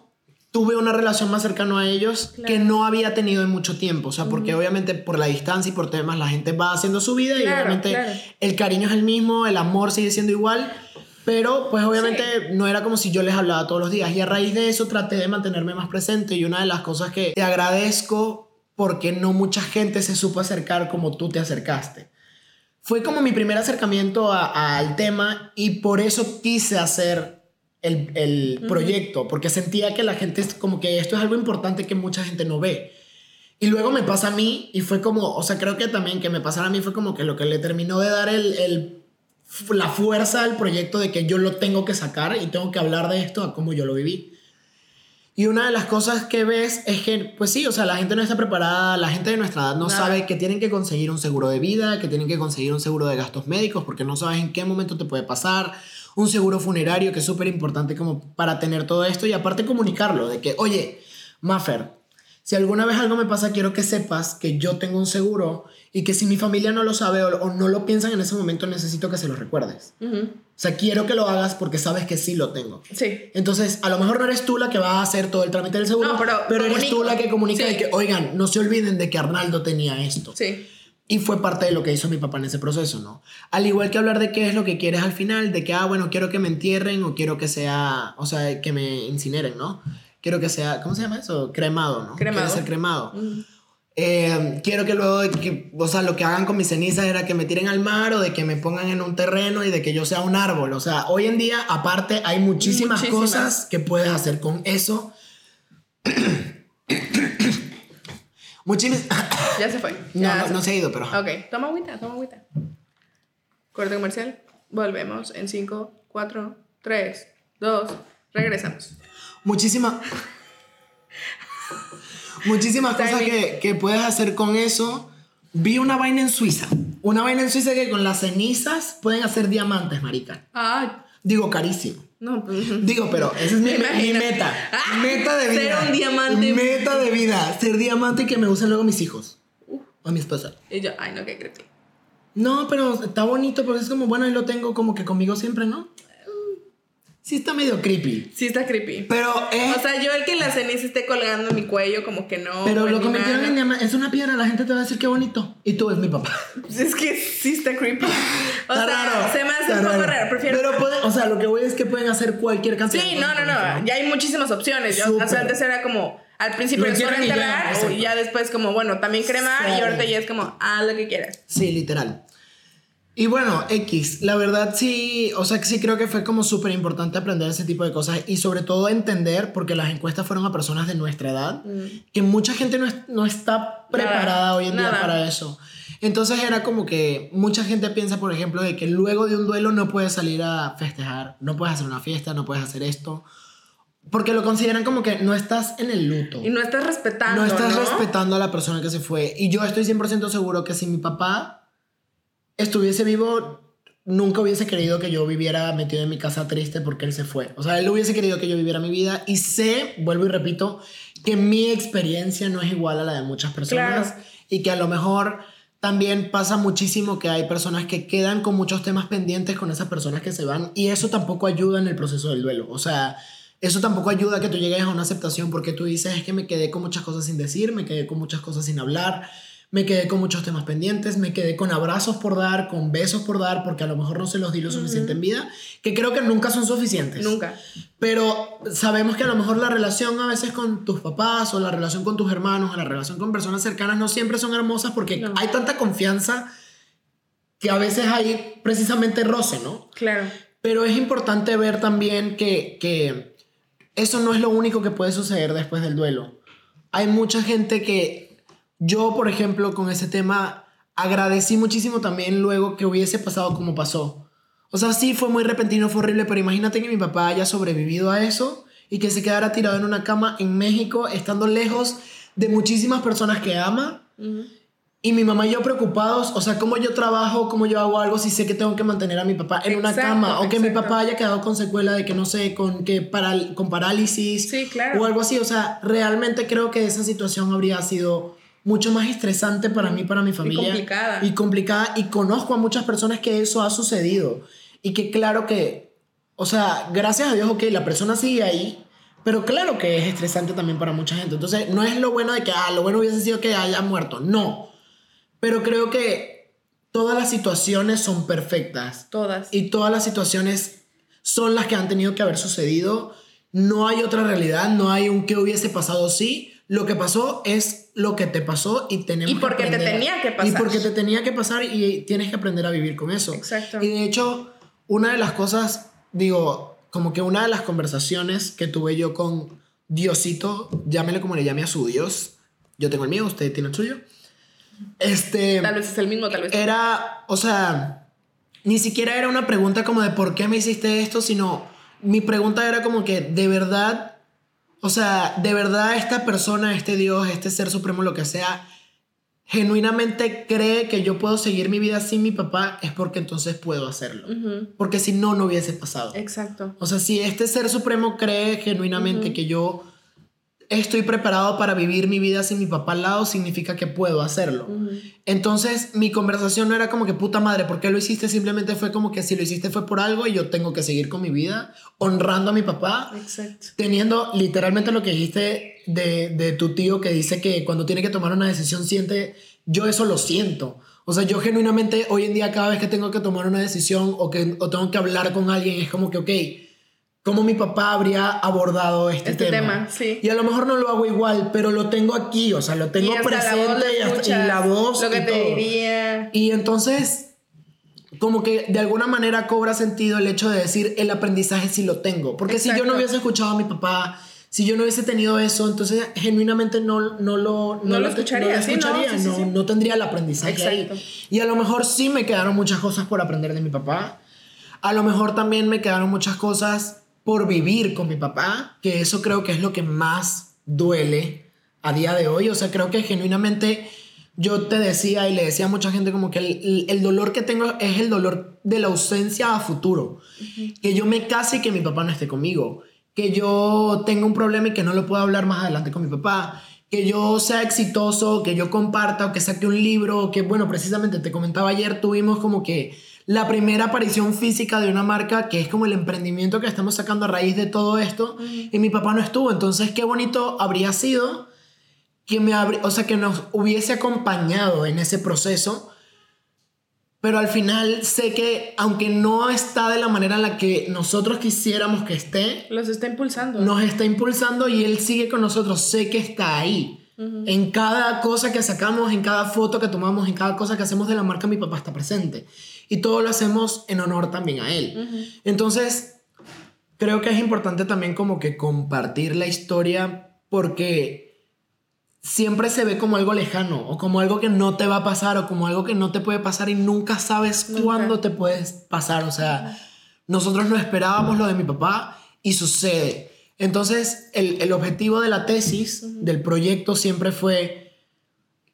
tuve una relación más cercana a ellos que no había tenido en mucho tiempo, o sea, porque obviamente por la distancia y por temas la gente va haciendo su vida y obviamente el cariño es el mismo, el amor sigue siendo igual. Pero pues obviamente no era como si yo les hablaba todos los días. Y a raíz de eso traté de mantenerme más presente. Y una de las cosas que te agradezco porque no mucha gente se supo acercar como tú te acercaste. Fue como mi primer acercamiento al tema y por eso quise hacer el, el proyecto, porque sentía que la gente es como que esto es algo importante que mucha gente no ve. Y luego me pasa a mí y fue como, o sea, creo que también que me pasara a mí fue como que lo que le terminó de dar el, el la fuerza al proyecto de que yo lo tengo que sacar y tengo que hablar de esto a cómo yo lo viví. Y una de las cosas que ves es que, pues sí, o sea, la gente no está preparada, la gente de nuestra edad no sabe que tienen que conseguir un seguro de vida, que tienen que conseguir un seguro de gastos médicos, porque no sabes en qué momento te puede pasar, un seguro funerario, que es súper importante como para tener todo esto, y aparte comunicarlo, de que, oye, Maffer, si alguna vez algo me pasa, quiero que sepas que yo tengo un seguro y que si mi familia no lo sabe o, no lo piensan en ese momento, necesito que se lo recuerdes. O sea, quiero que lo hagas porque sabes que sí lo tengo. Sí. Entonces, a lo mejor no eres tú la que va a hacer todo el trámite del seguro, pero, eres tú la que comunica de que, oigan, no se olviden de que Arnaldo tenía esto. Sí. Y fue parte de lo que hizo mi papá en ese proceso, ¿no? Al igual que hablar de qué es lo que quieres al final, de que, ah, bueno, quiero que me entierren o quiero que sea, o sea, que me incineren, ¿no? Quiero que sea, ¿cómo se llama eso? Cremado, ¿no? Cremado. Quiero ser cremado. Eh, quiero que luego, que, o sea, lo que hagan con mis cenizas era que me tiren al mar o de que me pongan en un terreno y de que yo sea un árbol. O sea, hoy en día, aparte, hay muchísimas, cosas que puedes hacer con eso. muchísimas. ya se fue. no, no, se ha ido, pero. Ok, toma agüita, toma agüita. Corte comercial. Volvemos en 5, 4, 3, 2, regresamos. Muchísimas. Muchísimas cosas que, que, puedes hacer con eso. Vi una vaina en Suiza. Una vaina en Suiza que con las cenizas pueden hacer diamantes, marica. Ah. Digo, carísimo. No, pues, Digo, pero esa es mi, mi meta. Ah, meta de vida. Ser un diamante. Meta de vida. Ser diamante y que me usen luego mis hijos. O mi esposa. Y yo, ay, no, qué creepy. No, pero está bonito porque es como, bueno, y lo tengo como que conmigo siempre, ¿no? Sí está medio creepy. Sí está creepy. Pero es... O sea, yo el que la ceniza esté colgando en mi cuello, como que no. Pero lo convirtieron en diamante. Es una piedra, la gente te va a decir qué bonito. Y tú es mi papá. Es que sí está creepy. O sea, raro, se me hace un poco raro. Prefiero... Pero pueden, o sea, lo que voy es que pueden hacer cualquier canción. Sí, no, no, no. Ya hay muchísimas opciones. Yo, o sea, antes era como al principio es para enterrar y ya después como, bueno, también cremar y ahorita ya es como, haz lo que quieras. Sí, literal. Y bueno, X, la verdad sí, o sea que sí creo que fue como súper importante aprender ese tipo de cosas y sobre todo entender, porque las encuestas fueron a personas de nuestra edad, mm. que mucha gente no, no está preparada hoy en día para eso. Entonces era como que mucha gente piensa, por ejemplo, de que luego de un duelo no puedes salir a festejar, no puedes hacer una fiesta, no puedes hacer esto. porque lo consideran como que no estás en el luto. Y no estás respetando. No estás respetando a la persona que se fue. Y yo estoy 100% seguro que si mi papá estuviese vivo, nunca hubiese querido que yo viviera metido en mi casa triste porque él se fue. O sea, él hubiese querido que yo viviera mi vida. Y sé, vuelvo y repito, que mi experiencia no es igual a la de muchas personas. Y que a lo mejor también pasa muchísimo que hay personas que quedan con muchos temas pendientes con esas personas que se van. Y eso tampoco ayuda en el proceso del duelo. O sea eso tampoco ayuda a que tú llegues a una aceptación porque tú dices es que me quedé con muchas cosas sin decir, me quedé con muchas cosas sin hablar, me quedé con muchos temas pendientes, me quedé con abrazos por dar, con besos por dar, porque a lo mejor no se los di lo suficiente en vida, que creo que nunca son suficientes. Nunca. Pero sabemos que a lo mejor la relación a veces con tus papás o la relación con tus hermanos o la relación con personas cercanas no siempre son hermosas porque hay tanta confianza que a veces hay precisamente roce, ¿no? Claro. Pero es importante ver también que, que eso no es lo único que puede suceder después del duelo. Hay mucha gente que yo, por ejemplo, con ese tema, agradecí muchísimo también luego que hubiese pasado como pasó. O sea, sí, fue muy repentino, fue horrible, pero imagínate que mi papá haya sobrevivido a eso y que se quedara tirado en una cama en México, estando lejos de muchísimas personas que ama. Y mi mamá y yo preocupados, o sea, cómo yo trabajo, cómo yo hago algo si sé que tengo que mantener a mi papá en una cama o que mi papá haya quedado con secuela de que no sé, con que para, con parálisis sí, claro. o algo así, o sea, realmente creo que esa situación habría sido mucho más estresante para mí, para mi familia. Y complicada. Y complicada y conozco a muchas personas que eso ha sucedido y que claro que, o sea, gracias a Dios, ok, la persona sigue ahí, pero claro que es estresante también para mucha gente. Entonces, no es lo bueno de que, ah, lo bueno hubiese sido que haya muerto, no pero creo que todas las situaciones son perfectas. Todas. Y todas las situaciones son las que han tenido que haber sucedido. No hay otra realidad, no hay un que hubiese pasado sí. Lo que pasó es lo que te pasó y tenemos y porque te tenía que pasar. Y porque te tenía que pasar y tienes que aprender a vivir con eso. Exacto. Y de hecho, una de las cosas, digo, como que una de las conversaciones que tuve yo con Diosito, llámele como le llame a su Dios. Yo tengo el mío, usted tiene el suyo. Este. Tal vez es el mismo, tal vez. Era, o sea, ni siquiera era una pregunta como de por qué me hiciste esto, sino mi pregunta era como que de verdad, o sea, de verdad esta persona, este Dios, este ser supremo, lo que sea, genuinamente cree que yo puedo seguir mi vida sin mi papá, es porque entonces puedo hacerlo. Porque si no, no hubiese pasado. Exacto. O sea, si este ser supremo cree genuinamente que yo estoy preparado para vivir mi vida sin mi papá al lado, significa que puedo hacerlo. Entonces, mi conversación no era como que puta madre, ¿por qué lo hiciste? Simplemente fue como que si lo hiciste fue por algo y yo tengo que seguir con mi vida, honrando a mi papá, Exacto. teniendo literalmente lo que dijiste de, de tu tío que dice que cuando tiene que tomar una decisión siente, yo eso lo siento. O sea, yo genuinamente hoy en día cada vez que tengo que tomar una decisión o que o tengo que hablar con alguien es como que, ok, cómo mi papá habría abordado este, este tema. sí. Y a lo mejor no lo hago igual, pero lo tengo aquí, o sea, lo tengo presente y, la voz. Lo que te diría. Y entonces, como que de alguna manera cobra sentido el hecho de decir el aprendizaje si lo tengo. Porque si yo no hubiese escuchado a mi papá, si yo no hubiese tenido eso, entonces genuinamente no, no lo, no, lo escucharía. No, no, tendría el aprendizaje ahí. Y a lo mejor sí me quedaron muchas cosas por aprender de mi papá. A lo mejor también me quedaron muchas cosas por vivir con mi papá, que eso creo que es lo que más duele a día de hoy. O sea, creo que genuinamente yo te decía y le decía a mucha gente como que el, dolor que tengo es el dolor de la ausencia a futuro. Que yo me case y que mi papá no esté conmigo. Que yo tenga un problema y que no lo pueda hablar más adelante con mi papá. Que yo sea exitoso, que yo comparta o que saque un libro. Que bueno, precisamente te comentaba ayer, tuvimos como que la primera aparición física de una marca que es como el emprendimiento que estamos sacando a raíz de todo esto y mi papá no estuvo. Entonces, qué bonito habría sido que me o sea, que nos hubiese acompañado en ese proceso. Pero al final sé que aunque no está de la manera en la que nosotros quisiéramos que esté, los está impulsando. Nos está impulsando y él sigue con nosotros, sé que está ahí. En cada cosa que sacamos, en cada foto que tomamos, en cada cosa que hacemos de la marca, mi papá está presente y todo lo hacemos en honor también a él. Entonces, creo que es importante también como que compartir la historia porque siempre se ve como algo lejano o como algo que no te va a pasar o como algo que no te puede pasar y nunca sabes cuándo te puedes pasar. O sea, nosotros no esperábamos lo de mi papá y sucede. Entonces, el, el objetivo de la tesis, del proyecto, siempre fue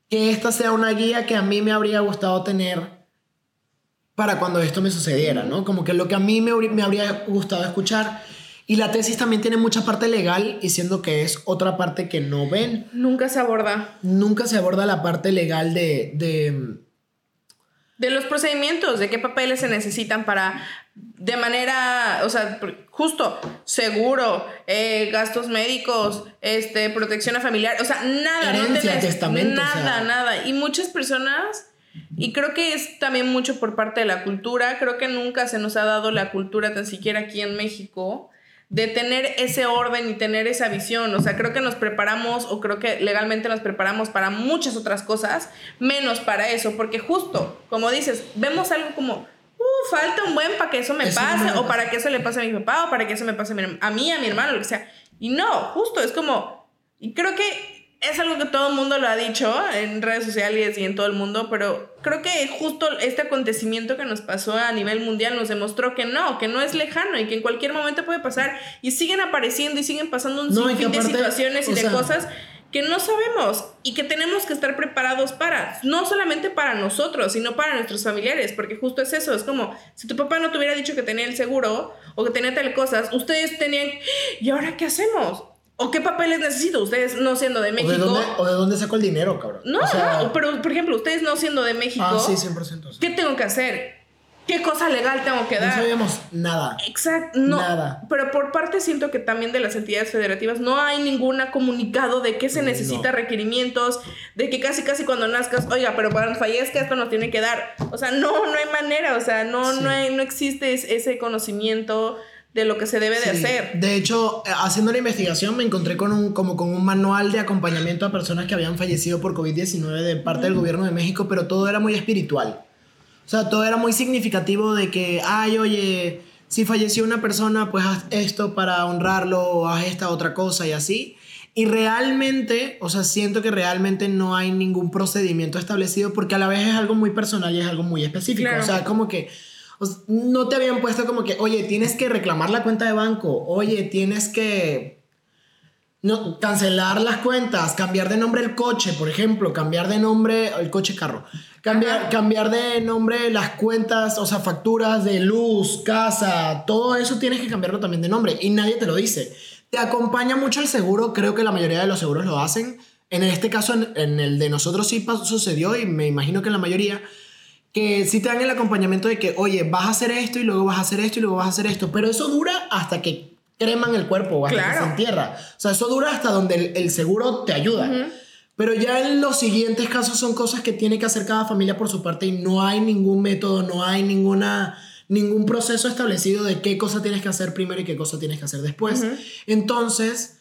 que esta sea una guía que a mí me habría gustado tener para cuando esto me sucediera, ¿no? Como que lo que a mí me, me habría gustado escuchar. Y la tesis también tiene mucha parte legal y siendo que es otra parte que no ven. Nunca se aborda. Nunca se aborda la parte legal de... De, de los procedimientos, de qué papeles se necesitan para, de manera, o sea, justo, seguro, eh, gastos médicos, este, protección a familiar, o sea, nada. Herencia, testamento. Nada, nada. Y muchas personas y creo que es también mucho por parte de la cultura. Creo que nunca se nos ha dado la cultura, tan siquiera aquí en México, de tener ese orden y tener esa visión. O sea, creo que nos preparamos o creo que legalmente nos preparamos para muchas otras cosas, menos para eso. Porque justo, como dices, vemos algo como, uh, falta un buen para que eso me pase, o para que eso le pase a mi papá, o para que eso me pase a, mi, a mí, a mi hermano, lo que sea. Y no, justo, es como, y creo que es algo que todo el mundo lo ha dicho en redes sociales y en todo el mundo, pero creo que justo este acontecimiento que nos pasó a nivel mundial nos demostró que no, que no es lejano y que en cualquier momento puede pasar y siguen apareciendo y siguen pasando un sinfín de situaciones y de cosas que no sabemos y que tenemos que estar preparados para, no solamente para nosotros, sino para nuestros familiares, porque justo es eso, es como si tu papá no te hubiera dicho que tenía el seguro o que tenía tal cosas, ustedes tenían, ¿y ahora qué hacemos? ¿O qué papeles necesito? Ustedes no siendo de México. ¿O de dónde, saco el dinero, cabrón? No, no, pero por ejemplo, ustedes no siendo de México. Ah, sí, 100%. ¿Qué tengo que hacer? ¿Qué cosa legal tengo que dar? No sabíamos nada. Exacto, no. Nada. Pero por parte siento que también de las entidades federativas no hay ninguna comunicado de qué se necesita requerimientos, de que casi casi cuando nazcas, oiga, pero cuando fallezca esto nos tiene que dar. O sea, no, no hay manera, o sea, no, no, hay, no existe ese conocimiento de lo que se debe de hacer. De hecho, eh, haciendo la investigación me encontré con un, como con un manual de acompañamiento a personas que habían fallecido por COVID-19 de parte del gobierno de México, pero todo era muy espiritual. O sea, todo era muy significativo de que, ay, oye, si falleció una persona, pues haz esto para honrarlo o haz esta otra cosa y así. Y realmente, o sea, siento que realmente no hay ningún procedimiento establecido porque a la vez es algo muy personal y es algo muy específico. O sea, como que no te habían puesto como que, oye, tienes que reclamar la cuenta de banco, oye, tienes que no, cancelar las cuentas, cambiar de nombre el coche, por ejemplo, cambiar de nombre el coche carro, cambiar, cambiar de nombre las cuentas, o sea, facturas de luz, casa, todo eso tienes que cambiarlo también de nombre y nadie te lo dice. Te acompaña mucho el seguro, creo que la mayoría de los seguros lo hacen. En este caso, en, en el de nosotros sí sucedió y me imagino que en la mayoría que si te dan el acompañamiento de que, oye, vas a hacer esto y luego vas a hacer esto y luego vas a hacer esto, pero eso dura hasta que creman el cuerpo o hasta que se entierra. O sea, eso dura hasta donde el, seguro te ayuda. Pero ya en los siguientes casos son cosas que tiene que hacer cada familia por su parte y no hay ningún método, no hay ninguna, ningún proceso establecido de qué cosa tienes que hacer primero y qué cosa tienes que hacer después. Entonces,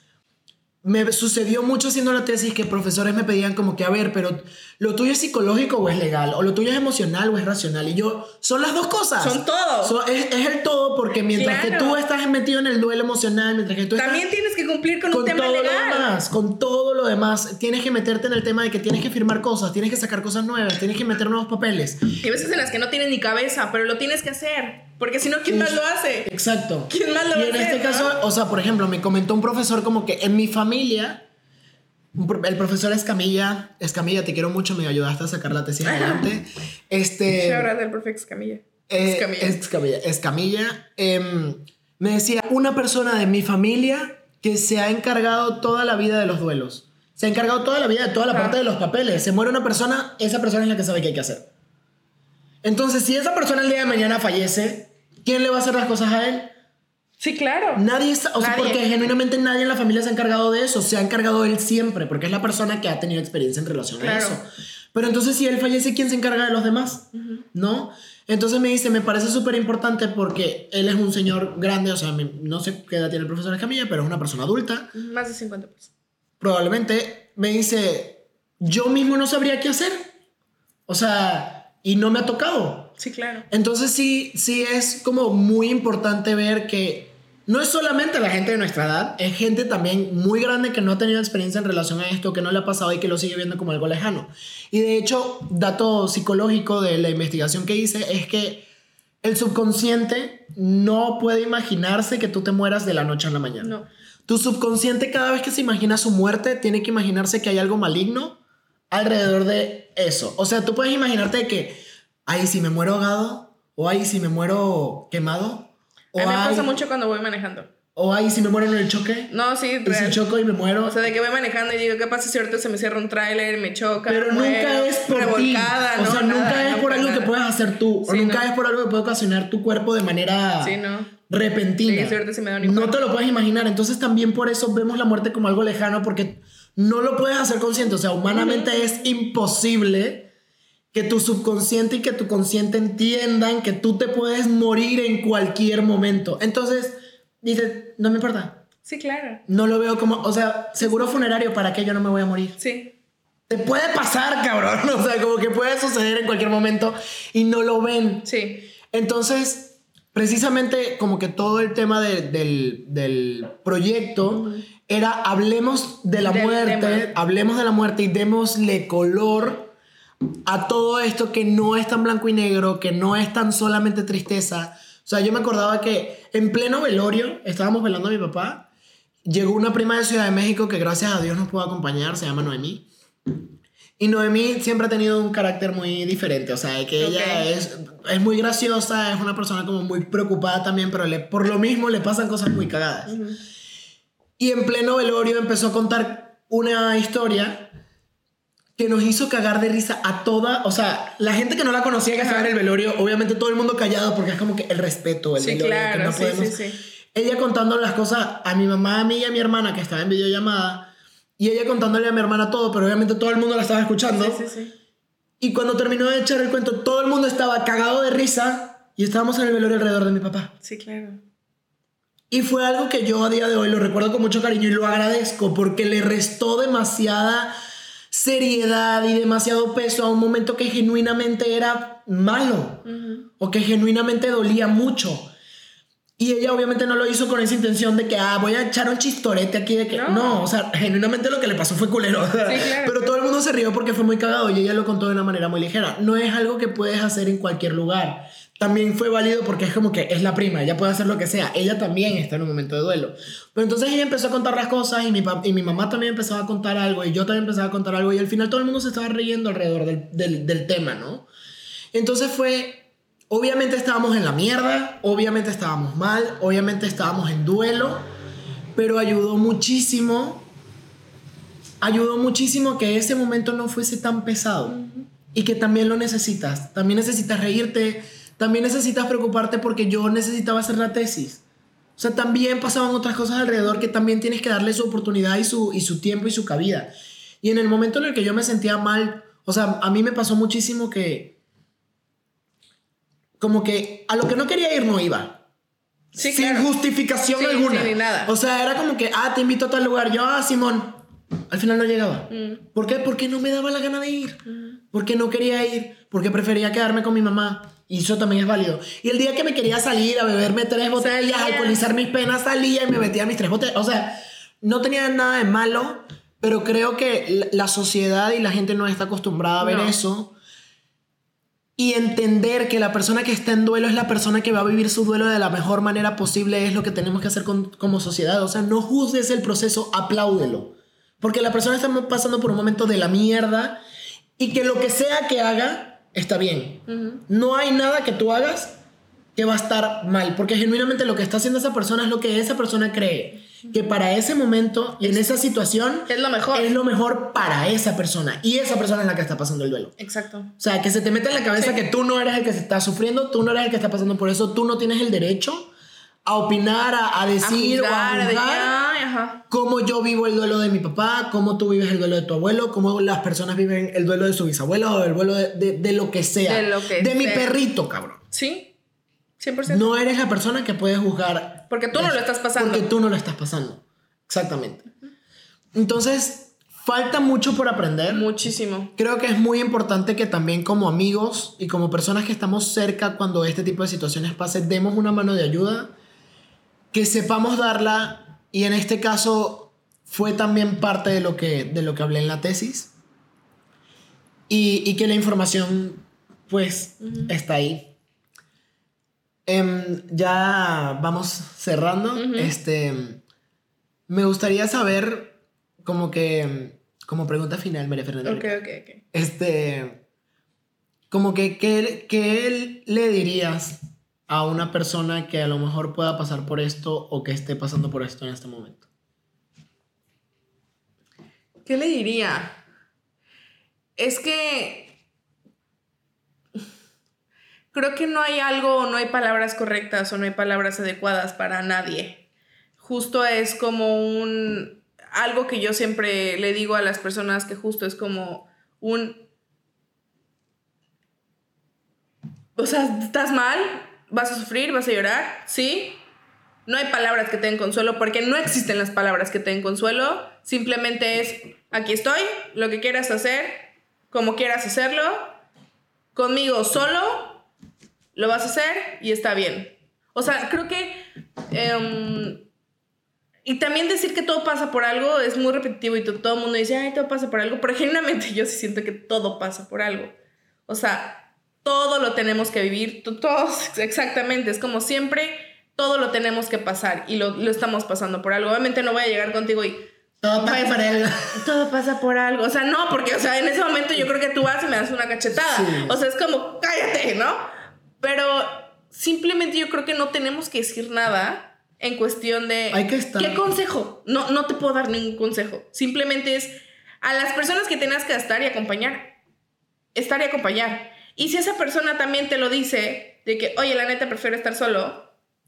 me sucedió mucho haciendo la tesis que profesores me pedían como que, a ver, pero lo tuyo es psicológico o es legal, o lo tuyo es emocional o es racional. Y yo, son las dos cosas. Son todo. es, el todo porque mientras que tú estás metido en el duelo emocional, mientras que tú También tienes que cumplir con, un tema todo legal. Lo demás, con todo lo demás, tienes que meterte en el tema de que tienes que firmar cosas, tienes que sacar cosas nuevas, tienes que meter nuevos papeles. Y a veces en las que no tienes ni cabeza, pero lo tienes que hacer. Porque si no, ¿quién más lo hace? Exacto. ¿Quién más lo y en este caso, o sea, por ejemplo, me comentó un profesor como que en mi familia, el profesor Escamilla, Escamilla, te quiero mucho, me ayudaste a sacar la tesis adelante. Este. Shout del profe Escamilla. Eh, Escamilla. Escamilla. Escamilla em, me decía, una persona de mi familia que se ha encargado toda la vida de los duelos. Se ha encargado toda la vida de toda la parte de los papeles. Se muere una persona, esa persona es la que sabe qué hay que hacer. Entonces, si esa persona el día de mañana fallece, ¿quién le va a hacer las cosas a él? Sí, claro. Nadie está, o sea, porque genuinamente nadie en la familia se ha encargado de eso, se ha encargado él siempre, porque es la persona que ha tenido experiencia en relación a eso. Pero entonces si él fallece, ¿quién se encarga de los demás? ¿No? Entonces me dice, me parece súper importante porque él es un señor grande, o sea, no sé qué edad tiene el profesor Escamilla, pero es una persona adulta. Más de 50 pues. Probablemente me dice, yo mismo no sabría qué hacer. O sea, y no me ha tocado. Sí, claro. Entonces sí, sí es como muy importante ver que no es solamente la gente de nuestra edad, es gente también muy grande que no ha tenido experiencia en relación a esto, que no le ha pasado y que lo sigue viendo como algo lejano. Y de hecho, dato psicológico de la investigación que hice es que el subconsciente no puede imaginarse que tú te mueras de la noche a la mañana. No. Tu subconsciente cada vez que se imagina su muerte tiene que imaginarse que hay algo maligno alrededor de eso. O sea, tú puedes imaginarte que, ay, si me muero ahogado, o ay, si me muero quemado, o A mí me pasa mucho cuando voy manejando. o ay, si me muero en el choque, No, sí, y si real. choco y me muero. O sea, de que voy manejando y digo, ¿qué pasa si ahorita se me cierra un tráiler, me choca? Pero me nunca muero, es por ti. O no, sea, nada, nunca es por nunca algo que nada. puedas hacer tú. o Sí, nunca no. es por algo que puede ocasionar tu cuerpo de manera Sí, no. repentina. Sí, ahorita sí me da un no te lo puedes imaginar. Entonces también por eso vemos la muerte como algo lejano porque no lo puedes hacer consciente. O sea, humanamente es imposible que tu subconsciente y que tu consciente entiendan que tú te puedes morir en cualquier momento. Entonces, dices, no me importa. Sí, claro. No lo veo como, o sea, seguro funerario, ¿para qué yo no me voy a morir? Sí. Te puede pasar, cabrón. O sea, como que puede suceder en cualquier momento y no lo ven. Sí. Entonces, precisamente como que todo el tema de- del, del proyecto era hablemos de la muerte, tema. hablemos de la muerte y démosle color a todo esto que no es tan blanco y negro, que no es tan solamente tristeza. O sea, yo me acordaba que en pleno velorio, estábamos velando a mi papá, llegó una prima de Ciudad de México que gracias a Dios nos pudo acompañar, se llama Noemí. Y Noemí siempre ha tenido un carácter muy diferente, o sea, que ella es, es muy graciosa, es una persona como muy preocupada también, pero le, por lo mismo le pasan cosas muy cagadas. Y en pleno velorio empezó a contar una historia que nos hizo cagar de risa a toda, o sea, la gente que no la conocía que estaba en el velorio, obviamente todo el mundo callado porque es como que el respeto, el Sí, velorio, que claro, no sí, podemos- sí. Ella contando las cosas a mi mamá, a mí y a mi hermana que estaba en videollamada, y ella contándole a mi hermana todo, pero obviamente todo el mundo la estaba escuchando. Sí, sí, sí. Y cuando terminó de echar el cuento, todo el mundo estaba cagado de risa y estábamos en el velorio alrededor de mi papá. Sí, claro. Y fue algo que yo a día de hoy lo recuerdo con mucho cariño y lo agradezco porque le restó demasiada seriedad y demasiado peso a un momento que genuinamente era malo o que genuinamente dolía mucho. Y ella obviamente no lo hizo con esa intención de que, ah, voy a echar un chistorete aquí de que... No, No. o sea, genuinamente lo que le pasó fue culero. Sí, claro. Pero todo el mundo se rió porque fue muy cagado y ella lo contó de una manera muy ligera. No es algo que puedes hacer en cualquier lugar. También fue válido porque es como que es la prima, ella puede hacer lo que sea. Ella también está en un momento de duelo. Pero entonces ella empezó a contar las cosas y mi, y mi mamá también empezaba a contar algo y yo también empezaba a contar algo y al final todo el mundo se estaba riendo alrededor del, del, del tema, ¿no? Entonces fue, obviamente estábamos en la mierda, obviamente estábamos mal, obviamente estábamos en duelo, pero ayudó muchísimo, ayudó muchísimo que ese momento no fuese tan pesado y que también lo necesitas, también necesitas reírte, también necesitas preocuparte porque yo necesitaba hacer la tesis. O sea, también pasaban otras cosas alrededor que también tienes que darle su oportunidad y su, y su tiempo y su cabida. Y en el momento en el que yo me sentía mal, o sea, a mí me pasó muchísimo que como que a lo que no quería ir no iba. Sí, sin claro. justificación Sí, alguna. sí, ni nada. O sea, era como que, ah, te invito a tal lugar. Yo, ah, Simón. Al final no llegaba. Mm. ¿Por qué? Porque no me daba la gana de ir. Porque no quería ir. Porque prefería quedarme con mi mamá. Y eso también es válido. Y el día que me quería salir a beberme tres botellas, Salía. alcoholizar mis penas, salía y me metía mis tres botellas. O sea, no tenía nada de malo, pero creo que la- la sociedad y la gente no está acostumbrada a ver No. eso. Y entender que la persona que está en duelo es la persona que va a vivir su duelo de la mejor manera posible es lo que tenemos que hacer con- como sociedad. O sea, no juzgues el proceso, apláudelo. Porque la persona está pasando por un momento de la mierda y que lo que sea que haga está bien. No hay nada que tú hagas que va a estar mal, porque genuinamente lo que está haciendo esa persona es lo que esa persona cree, que para ese momento y en esa situación Es lo mejor. es lo mejor para esa persona y esa persona es la que está pasando el duelo. Exacto. O sea, que se te mete en la cabeza Sí. que tú no eres el que se está sufriendo, tú no eres el que está pasando por eso, tú no tienes el derecho a opinar, a, a decir a a decir, juzgar "Ay, ajá. cómo yo vivo el duelo de mi papá, cómo tú vives el duelo de tu abuelo, cómo las personas viven el duelo de su bisabuelo o el duelo de, de- de lo que sea. De lo que mi sea. perrito, cabrón. Sí, 100%. No eres la persona que puede juzgar. Porque tú no lo estás pasando. Porque tú no lo estás pasando. Exactamente. Entonces, falta mucho por aprender. Muchísimo. Creo que es muy importante que también como amigos y como personas que estamos cerca cuando este tipo de situaciones pase, demos una mano de ayuda, que sepamos darla y en este caso fue también parte de lo que, de lo que hablé en la tesis y, y que la información pues está ahí. Em, ya vamos cerrando. Este, me gustaría saber, como que, como pregunta final, María Fernanda. Ok, ok, ok. Este, como que, ¿qué, ¿qué le dirías a una persona que a lo mejor pueda pasar por esto o que esté pasando por esto en este momento? ¿Qué le diría? Es que creo que no hay algo, no hay palabras correctas o no hay palabras adecuadas para nadie. Justo es como un algo que yo siempre le digo a las personas que justo es como un o sea, estás mal, vas a sufrir, vas a llorar, sí. No hay palabras que te den consuelo porque no existen las palabras que te den consuelo. Simplemente es, aquí estoy, lo que quieras hacer, como quieras hacerlo, conmigo solo, lo vas a hacer y está bien. O sea, creo que... Em, y también decir que todo pasa por algo es muy repetitivo y todo el mundo dice, ay, todo pasa por algo, pero genuinamente yo sí siento que todo pasa por algo. O sea, todo lo tenemos que vivir, todos, exactamente, es como siempre, todo lo tenemos que pasar y lo, lo estamos pasando por algo. Obviamente no voy a llegar contigo y... Todo pasa por algo. Todo pasa por algo. O sea, no, porque, o sea, en ese momento yo creo que tú vas y me das una cachetada. Sí. O sea, es como, cállate, ¿no? Pero simplemente yo creo que no tenemos que decir nada en cuestión de... Hay que estar- ¿Qué consejo? No, no te puedo dar ningún consejo. Simplemente es a las personas que tengas que estar y acompañar. Estar y acompañar. Y si esa persona también te lo dice, de que, oye, la neta prefiero estar solo,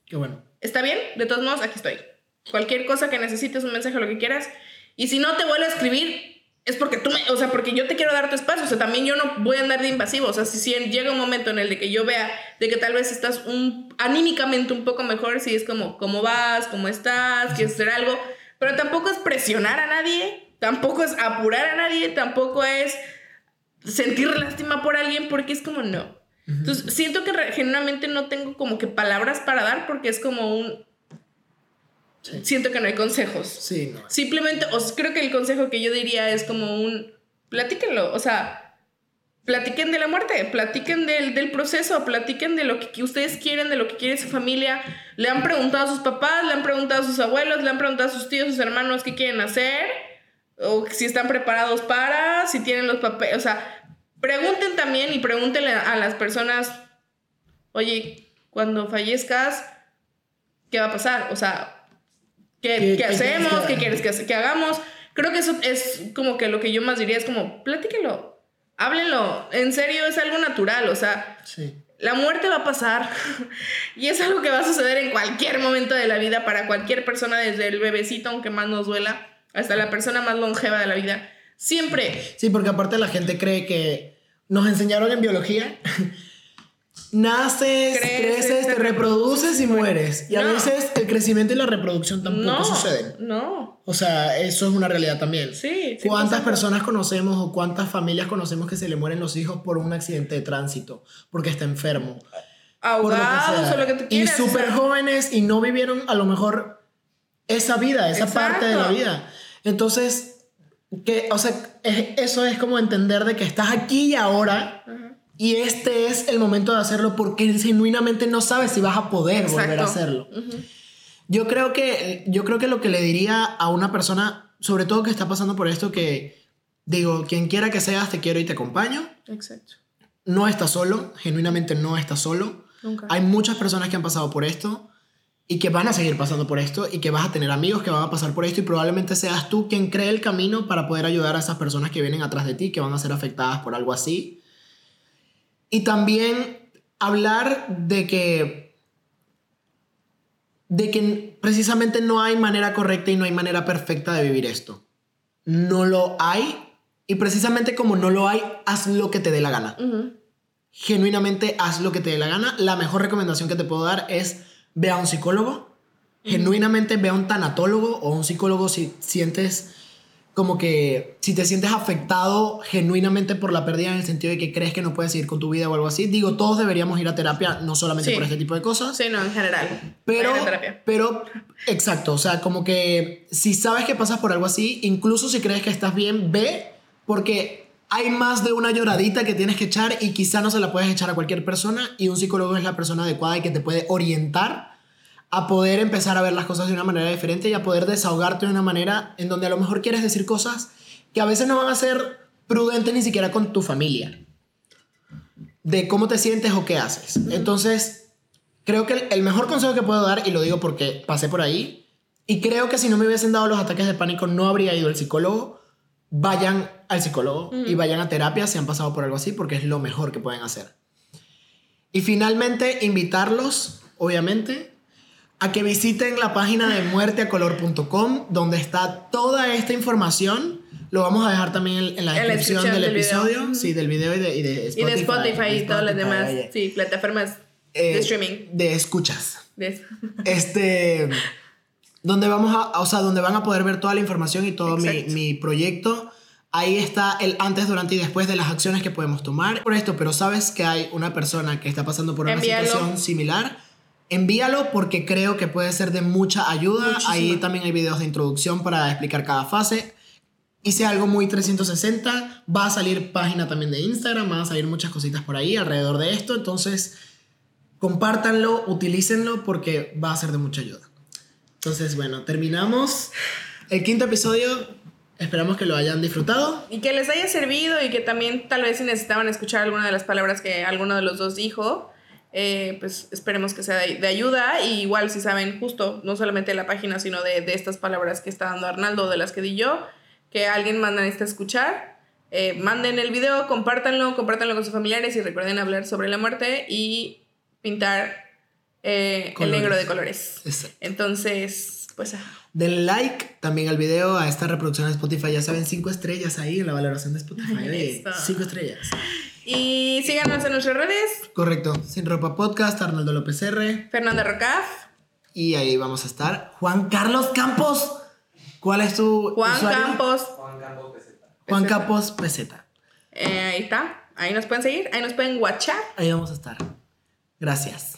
Qué bueno. ¿Está bien? De todos modos, aquí estoy. Cualquier cosa que necesites, un mensaje, lo que quieras. Y si no te vuelvo a escribir, es porque tú me, o sea, porque yo te quiero dar tu espacio. O sea, también yo no voy a andar de invasivo. O sea, si, si llega un momento en el de que yo vea de que tal vez estás un, anímicamente un poco mejor, si es como, ¿cómo vas? ¿Cómo estás? ¿Quieres hacer algo? Pero tampoco es presionar a nadie, tampoco es apurar a nadie, tampoco es sentir lástima por alguien, porque es como no. Entonces, siento que genuinamente no tengo como que palabras para dar porque es como un... Sí. Siento que no hay consejos. Sí, no. Simplemente, o sea, creo que el consejo que yo diría es como un... Platíquenlo, o sea, platiquen de la muerte, platiquen del, del proceso, platiquen de lo que, que ustedes quieren, de lo que quiere su familia. Le han preguntado a sus papás, le han preguntado a sus abuelos, le han preguntado a sus tíos, sus hermanos qué quieren hacer, o si están preparados para, si tienen los papeles, o sea, pregunten también y pregúntenle a las personas, oye, cuando fallezcas, ¿qué va a pasar? O sea, ¿qué, ¿Qué- hacemos? que ¿Qué quieres que, que hagamos? Creo que eso es como que lo que yo más diría es como, platíquenlo, háblenlo, en serio es algo natural, o sea, Sí. la muerte va a pasar y es algo que va a suceder en cualquier momento de la vida para cualquier persona, desde el bebecito, aunque más nos duela, hasta la persona más longeva de la vida. Siempre. Sí, porque aparte la gente cree que nos enseñaron en biología. Naces, Creces, creces, te te reproduces y mueres. Y a No. veces el crecimiento y la reproducción tampoco no, suceden. no. O sea, eso es una realidad también. Sí. sí ¿Cuántas personas conocemos o cuántas familias conocemos que se le mueren los hijos por un accidente de tránsito? Porque está enfermo. Ahogados o lo que tú Y quieras. o súper jóvenes y no vivieron a lo mejor esa vida, esa parte de la Exacto. vida. Entonces, que, o sea, es- eso es como entender de que estás aquí y ahora y este es el momento de hacerlo porque genuinamente no sabes si vas a poder volver a hacerlo. Yo creo que yo creo que lo que le diría a una persona, sobre todo que está pasando por esto que digo, quien quiera que seas, te quiero y te acompaño. Exacto. No estás solo, genuinamente no estás solo. Nunca. Hay muchas personas que han pasado por esto y que van a seguir pasando por esto y que vas a tener amigos que van a pasar por esto y probablemente seas tú quien cree el camino para poder ayudar a esas personas que vienen atrás de ti, que van a ser afectadas por algo así. Y también hablar de que de que precisamente no hay manera correcta y no hay manera perfecta de vivir esto. No lo hay y precisamente como no lo hay, haz lo que te dé la gana genuinamente haz lo que te dé la gana. La mejor recomendación que te puedo dar es ve a un psicólogo. Genuinamente ve a un tanatólogo o un psicólogo si sientes como que si te sientes afectado genuinamente por la pérdida en el sentido de que crees que no puedes seguir con tu vida o algo así. Digo, todos deberíamos ir a terapia, no solamente Sí. por este tipo de cosas. Sí, no, en general. Pero, pero, exacto, o sea, como que si sabes que pasas por algo así, incluso si crees que estás bien, ve, porque hay más de una lloradita que tienes que echar y quizá no se la puedes echar a cualquier persona y un psicólogo es la persona adecuada y que te puede orientar a poder empezar a ver las cosas de una manera diferente y a poder desahogarte de una manera en donde a lo mejor quieres decir cosas que a veces no van a ser prudentes ni siquiera con tu familia. De cómo te sientes o qué haces. Entonces, creo que el mejor consejo que puedo dar, y lo digo porque pasé por ahí, y creo que si no me hubiesen dado los ataques de pánico no habría ido al psicólogo, vayan al psicólogo y vayan a terapia si han pasado por algo así, porque es lo mejor que pueden hacer. Y finalmente, invitarlos, obviamente, a que visiten la página de muerteacolor.com, donde está toda esta información. Lo vamos a dejar también en, la descripción, del, episodio, sí, del video y de, y de Spotify. Y de Spotify y, todas las demás, sí, plataformas de eh, streaming. De escuchas. este, donde vamos a, o sea, donde van a poder ver toda la información y todo mi, mi proyecto. Ahí está el antes, durante y después de las acciones que podemos tomar por esto, pero sabes que hay una persona que está pasando por una situación similar envíalo porque creo que puede ser de mucha ayuda. Ahí también hay videos de introducción para explicar cada fase. Hice algo muy 360. Va a salir página también de Instagram. Van a salir muchas cositas por ahí alrededor de esto. Entonces, compártanlo, utilícenlo porque va a ser de mucha ayuda. Entonces, bueno, terminamos el quinto episodio. Esperamos que lo hayan disfrutado. Y que les haya servido y que también tal vez si necesitaban escuchar alguna de las palabras que alguno de los dos dijo, eh, pues esperemos que sea de, ayuda. Y igual si saben justo, no solamente de la página, sino de, estas palabras que está dando Arnaldo, de las que di yo, que alguien manda a escuchar, eh, manden el video, compártanlo, compártanlo con sus familiares y recuerden hablar sobre la muerte y pintar eh, el negro de colores. Entonces, pues... Ah. Denle like también al video, a esta reproducción de Spotify. Ya saben, cinco estrellas ahí en la valoración de Spotify. cinco estrellas. Y síganos en nuestras redes. Correcto. Sin Ropa Podcast, Arnaldo López R. Fernanda Rocaf. Y ahí vamos a estar. Juan Carlos Campos. ¿Cuál es tu Juan Campos. Juan Campos Peseta. Juan Campos Peseta. Eh, ahí está. Ahí nos pueden seguir. Ahí nos pueden watchar. Ahí vamos a estar. Gracias.